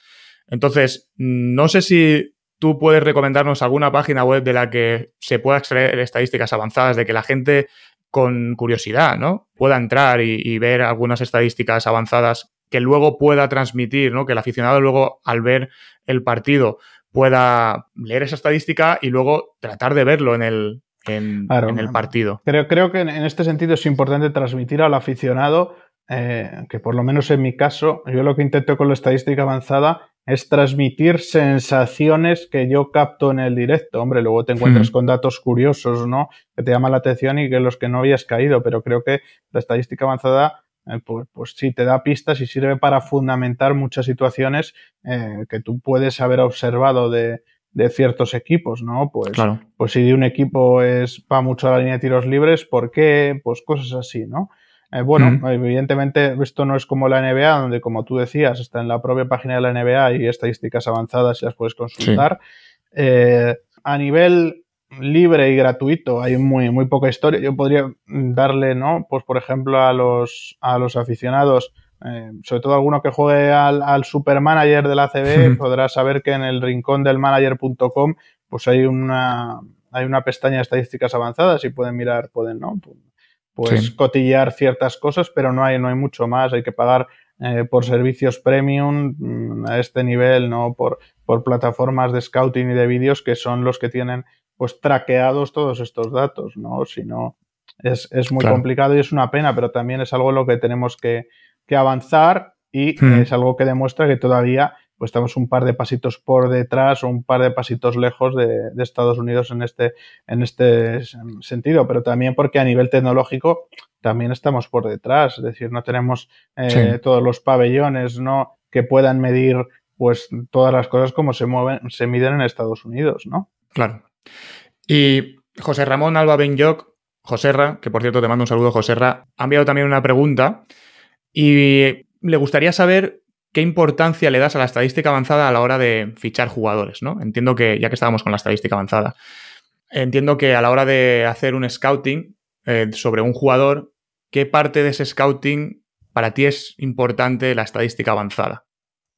Entonces, no sé si tú puedes recomendarnos alguna página web de la que se pueda extraer estadísticas avanzadas, de que la gente con curiosidad, ¿no? Pueda entrar y, y ver algunas estadísticas avanzadas que luego pueda transmitir, ¿no? Que el aficionado luego al ver el partido pueda leer esa estadística y luego tratar de verlo en el, en, el partido. Creo, creo que en este sentido es importante transmitir al aficionado eh, que por lo menos en mi caso, yo lo que intento con la estadística avanzada es transmitir sensaciones que yo capto en el directo. Hombre, luego te encuentras con datos curiosos, ¿no? Que te llaman la atención y que los que no habías caído, pero creo que la estadística avanzada eh, pues, pues, sí te da pistas y sirve para fundamentar muchas situaciones eh, que tú puedes haber observado de, ciertos equipos, ¿no? Pues, pues si de un equipo es va mucho a la línea de tiros libres, ¿por qué? Pues cosas así, ¿no? Eh, bueno, evidentemente esto no es como la NBA, donde como tú decías, está en la propia página de la NBA y estadísticas avanzadas y las puedes consultar. a nivel libre y gratuito, hay muy, muy poca historia. Yo podría darle, ¿no? Pues por ejemplo a los, a los aficionados, eh, sobre todo alguno que juegue al, al supermanager de la CB, podrá saber que en el rincón del manager.com pues hay una, hay una pestaña de estadísticas avanzadas y pueden mirar, pueden, ¿no? Pues cotillar ciertas cosas, pero no hay, no hay mucho más. Hay que pagar eh, por servicios premium mm, a este nivel, ¿no? Por, por plataformas de scouting y de vídeos que son los que tienen pues traqueados todos estos datos, ¿no? Si no, es, muy complicado y es una pena, pero también es algo en lo que tenemos que, avanzar y hmm. es algo que demuestra que todavía pues estamos un par de pasitos por detrás o un par de pasitos lejos de, Estados Unidos en este, en este sentido, pero también porque a nivel tecnológico también estamos por detrás, es decir, no tenemos eh, todos los pabellones ¿no? que puedan medir pues todas las cosas como se mueven, se miden en Estados Unidos, ¿no? Claro. Y José Ramón Alba Benyoc, Joserra, que por cierto te mando un saludo, Joserra, ha enviado también una pregunta Y le gustaría saber qué importancia le das a la estadística avanzada a la hora de fichar jugadores, ¿no? Entiendo que, ya que estábamos con la estadística avanzada, entiendo que a la hora de hacer un scouting eh, sobre un jugador, ¿qué parte de ese scouting para ti es importante la estadística avanzada?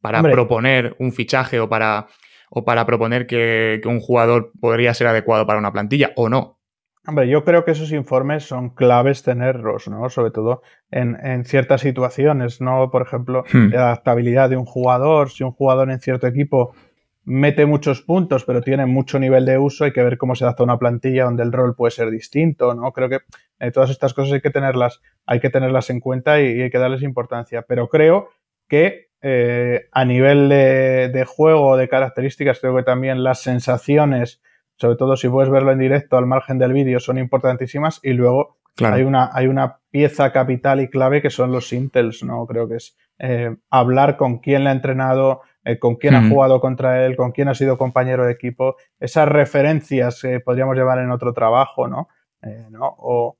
Para proponer un fichaje o para, o para proponer que, que un jugador podría ser adecuado para una plantilla o no. Hombre, yo creo que esos informes son claves tenerlos, ¿no? Sobre todo en, ciertas situaciones, ¿no? Por ejemplo, hmm. la adaptabilidad de un jugador, si un jugador en cierto equipo mete muchos puntos, pero tiene mucho nivel de uso, hay que ver cómo se adapta una plantilla donde el rol puede ser distinto, ¿no? Creo que eh, todas estas cosas hay que tenerlas, hay que tenerlas en cuenta y, hay que darles importancia. Pero creo que eh, a nivel de, de juego, de características, creo que también las sensaciones sobre todo si puedes verlo en directo al margen del vídeo, son importantísimas. Y luego hay, una, hay una pieza capital y clave que son los intels, ¿no? Creo que es eh, hablar con quién le ha entrenado, eh, con quién ha hmm. jugado contra él, con quién ha sido compañero de equipo, esas referencias que podríamos llevar en otro trabajo, ¿no? Eh, o,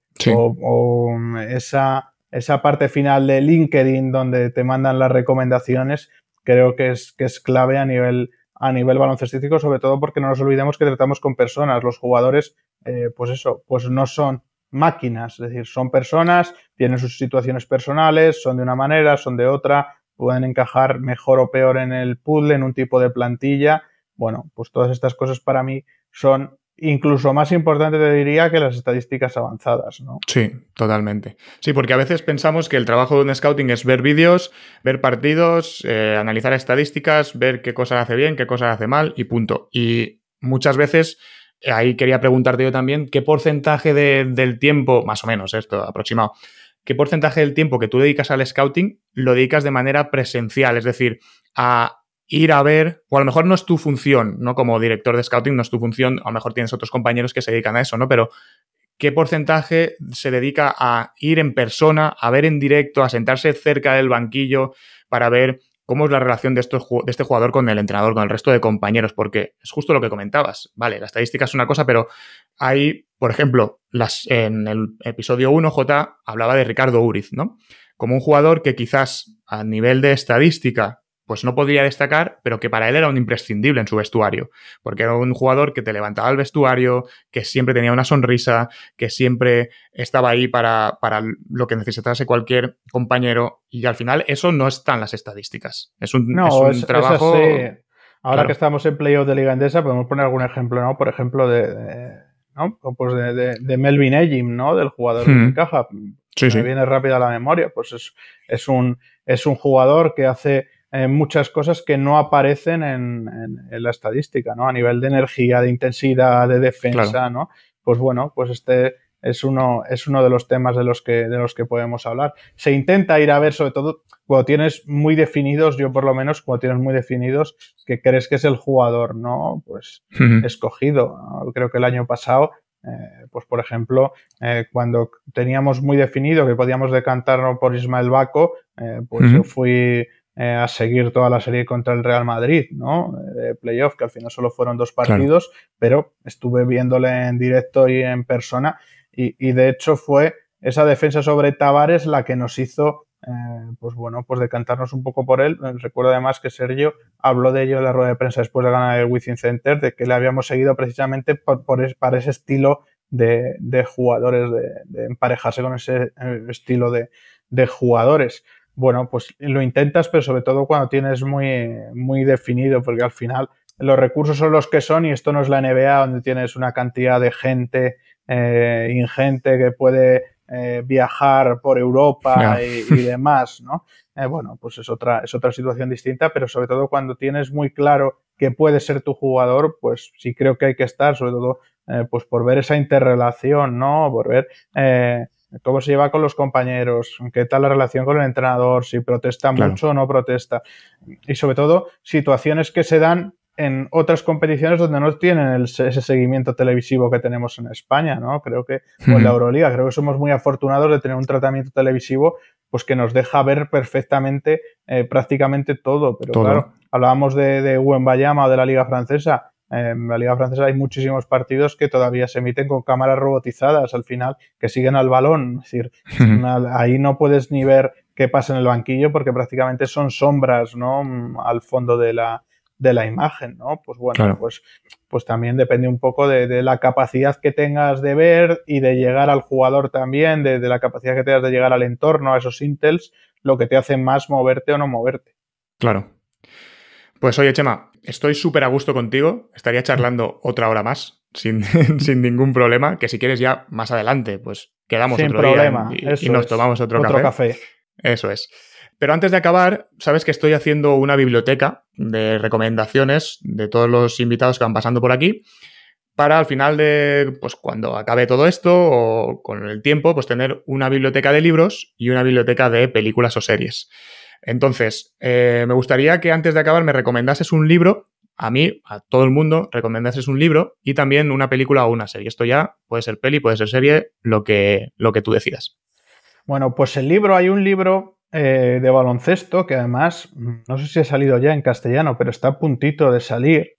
esa, esa parte final de LinkedIn donde te mandan las recomendaciones, creo que es, que es clave a nivel a nivel baloncestístico, sobre todo porque no nos olvidemos que tratamos con personas. Los jugadores, eh, pues eso, pues no son máquinas, es decir, son personas, tienen sus situaciones personales, son de una manera, son de otra, pueden encajar mejor o peor en el puzzle, en un tipo de plantilla. Bueno, pues todas estas cosas para mí son incluso más importante te diría que las estadísticas avanzadas, ¿no? Sí, totalmente. Sí, porque a veces pensamos que el trabajo de un scouting es ver vídeos, ver partidos, eh, analizar estadísticas, ver qué cosas hace bien, qué cosas hace mal y punto. Y muchas veces, eh, ahí quería preguntarte yo también, ¿qué porcentaje del tiempo, más o menos esto aproximado, qué porcentaje del tiempo que tú dedicas al scouting lo dedicas de manera presencial? Es decir, a ir a ver, o a lo mejor no es tu función, ¿no? Como director de scouting no es tu función, a lo mejor tienes otros compañeros que se dedican a eso, ¿no? Pero ¿qué porcentaje se dedica a ir en persona, a ver en directo, a sentarse cerca del banquillo para ver cómo es la relación de, estos, de este jugador con el entrenador, con el resto de compañeros? Porque es justo lo que comentabas, ¿vale? La estadística es una cosa, pero hay, por ejemplo, las, en el episodio 1, J hablaba de Ricardo Uriz, ¿no? Como un jugador que quizás a nivel de estadística pues no podría destacar, pero que para él era un imprescindible en su vestuario, porque era un jugador que te levantaba el vestuario, que siempre tenía una sonrisa, que siempre estaba ahí para, para lo que necesitase cualquier compañero, y al final eso no está en las estadísticas. Es un, trabajo... Ahora que estamos en playoff de Liga Endesa, podemos poner algún ejemplo, ¿no? Por ejemplo, de, ¿no? Pues de, Melvin Ejim, ¿no? Del jugador de hmm. caja. Sí, Me viene rápido a la memoria. Pues es, es, un, es un jugador que hace eh, muchas cosas que no aparecen en, la estadística, ¿no? A nivel de energía, de intensidad, de defensa, ¿no? Pues bueno, pues este es uno, es uno de los temas de los, que, de los que podemos hablar. Se intenta ir a ver, sobre todo, cuando tienes muy definidos, yo por lo menos, cuando tienes muy definidos, que crees que es el jugador, ¿no? Pues escogido. Creo que el año pasado eh, pues por ejemplo, eh, cuando teníamos muy definido que podíamos decantarnos por Ismael Baco, pues yo fui eh, a seguir toda la serie contra el Real Madrid, ¿no? De playoff, que al final solo fueron dos partidos, pero estuve viéndole en directo y en persona y, de hecho fue esa defensa sobre Tavares la que nos hizo, eh, pues bueno, pues decantarnos un poco por él. Recuerdo además que Sergio habló de ello en la rueda de prensa después de ganar el Within Center, de que le habíamos seguido precisamente por, para ese estilo de, jugadores, de, emparejarse con ese eh, estilo de, de jugadores bueno, pues lo intentas, pero sobre todo cuando tienes muy, muy definido, porque al final los recursos son los que son y esto no es la NBA donde tienes una cantidad de gente eh, ingente que puede eh, viajar por Europa y, demás, ¿no? Eh, bueno, pues es otra, es otra situación distinta, pero sobre todo cuando tienes muy claro que puede ser tu jugador, pues sí creo que hay que estar, sobre todo pues por ver esa interrelación, ¿no? Por ver cómo se lleva con los compañeros, qué tal la relación con el entrenador, si protesta mucho o no protesta. Y sobre todo, situaciones que se dan en otras competiciones donde no tienen ese seguimiento televisivo que tenemos en España, ¿no? Creo que, con la Euroliga, creo que somos muy afortunados de tener un tratamiento televisivo pues que nos deja ver perfectamente eh, prácticamente todo. Pero claro, hablábamos de, de Bayama o de la Liga Francesa, en la Liga Francesa hay muchísimos partidos que todavía se emiten con cámaras robotizadas al final, que siguen al balón. Es decir, ahí no puedes ni ver qué pasa en el banquillo porque prácticamente son sombras ¿no? al fondo de la, de la imagen, ¿no? Pues bueno, pues, pues también depende un poco de, la capacidad que tengas de ver y de llegar al jugador también, de, de, la capacidad que tengas de llegar al entorno, a esos intels, lo que te hace más moverte o no moverte. Claro. Pues oye, Chema, estoy súper a gusto contigo. Estaría charlando otra hora más, sin, sin, ningún problema. Que si quieres ya más adelante, pues quedamos otro problema. día y, nos tomamos otro, café. Eso es. Pero antes de acabar, sabes que estoy haciendo una biblioteca de recomendaciones de todos los invitados que van pasando por aquí para al final de, pues cuando acabe todo esto o con el tiempo, pues tener una biblioteca de libros y una biblioteca de películas o series. Entonces, eh, me gustaría que antes de acabar me recomendases un libro, a mí, a todo el mundo, recomendases un libro y también una película o una serie. Esto ya puede ser peli, puede ser serie, lo que, lo que tú decidas. Bueno, pues el libro, hay un libro eh, de baloncesto que además, no sé si ha salido ya en castellano, pero está a puntito de salir,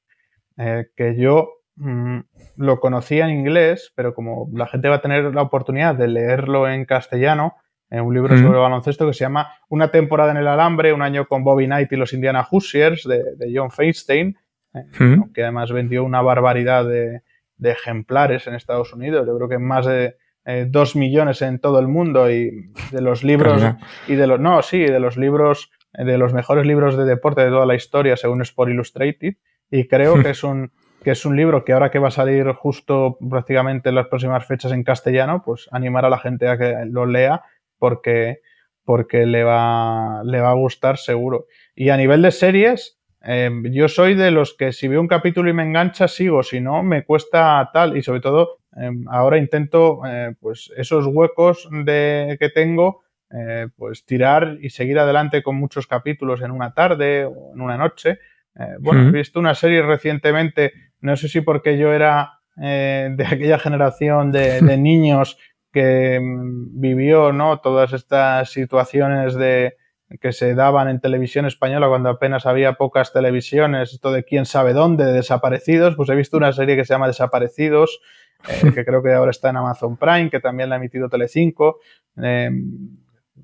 eh, que yo mm, lo conocía en inglés, pero como la gente va a tener la oportunidad de leerlo en castellano, en un libro sobre baloncesto que se llama Una temporada en el alambre, un año con Bobby Knight y los Indiana Hoosiers de, John Feinstein, eh, que además vendió una barbaridad de, ejemplares en Estados Unidos. Yo creo que más de eh, dos millones en todo el mundo y de los libros y de los no sí de los libros de los mejores libros de deporte de toda la historia según Sport Illustrated. Y creo que es un que es un libro que ahora que va a salir justo prácticamente en las próximas fechas en castellano, pues animar a la gente a que lo lea porque, porque le, va, le va a gustar seguro. Y a nivel de series, em, yo soy de los que si veo un capítulo y me engancha, sigo, si no, me cuesta tal. Y sobre todo, em, ahora intento, eh, pues, esos huecos de, que tengo, eh, pues, tirar y seguir adelante con muchos capítulos en una tarde o en una noche. Eh, bueno, he visto una serie recientemente, no sé si porque yo era de aquella generación de, de niños que mm, vivió ¿no? todas estas situaciones de, que se daban en televisión española cuando apenas había pocas televisiones, esto de quién sabe dónde, de desaparecidos, pues he visto una serie que se llama Desaparecidos, eh, que creo que ahora está en Amazon Prime, que también la ha emitido Telecinco, eh,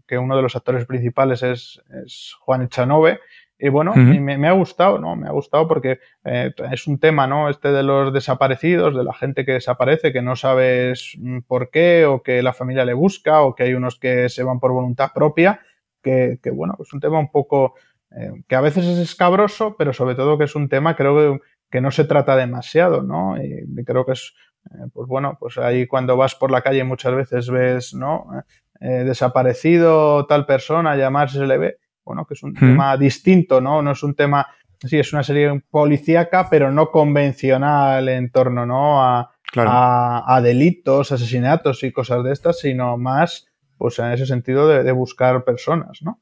que uno de los actores principales es, es Juan Echanove, y bueno, me, ha gustado, ¿no? Me ha gustado porque eh, es un tema, ¿no? Este de los desaparecidos, de la gente que desaparece, que no sabes mm, por qué, o que la familia le busca, o que hay unos que se van por voluntad propia, que, bueno, es un tema un poco eh, que a veces es escabroso, pero sobre todo que es un tema, creo que, no se trata demasiado, ¿no? Y creo que es, eh, pues bueno, pues ahí cuando vas por la calle muchas veces ves, ¿no? desaparecido tal persona, llamarse se le ve bueno, que es un tema distinto, ¿no? No es un tema, sí, es una serie policíaca, pero no convencional en torno, ¿no? A, a, delitos, asesinatos y cosas de estas, sino más, pues en ese sentido de, de buscar personas, ¿no?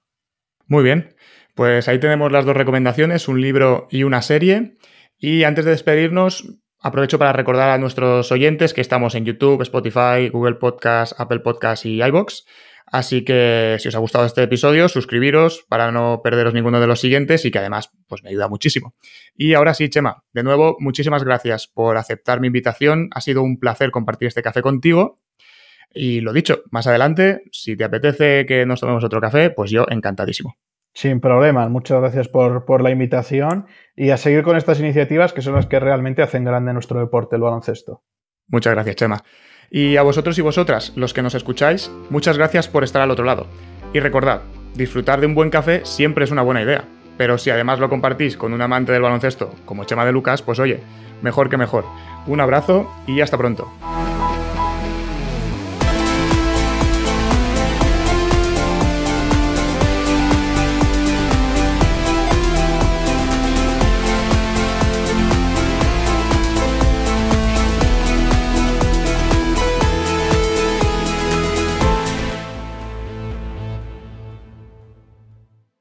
Muy bien. Pues ahí tenemos las dos recomendaciones, un libro y una serie. Y antes de despedirnos, aprovecho para recordar a nuestros oyentes que estamos en YouTube, Spotify, Google Podcast, Apple Podcast y iBox. Así que si os ha gustado este episodio, suscribiros para no perderos ninguno de los siguientes y que además pues me ayuda muchísimo. Y ahora sí, Chema, de nuevo, muchísimas gracias por aceptar mi invitación. Ha sido un placer compartir este café contigo. Y lo dicho, más adelante, si te apetece que nos tomemos otro café, pues yo encantadísimo. Sin problemas, muchas gracias por, por la invitación y a seguir con estas iniciativas que son las que realmente hacen grande nuestro deporte, el baloncesto. Muchas gracias, Chema. Y a vosotros y vosotras, los que nos escucháis, muchas gracias por estar al otro lado. Y recordad, disfrutar de un buen café siempre es una buena idea. Pero si además lo compartís con un amante del baloncesto como Chema de Lucas, pues oye, mejor que mejor. Un abrazo y hasta pronto.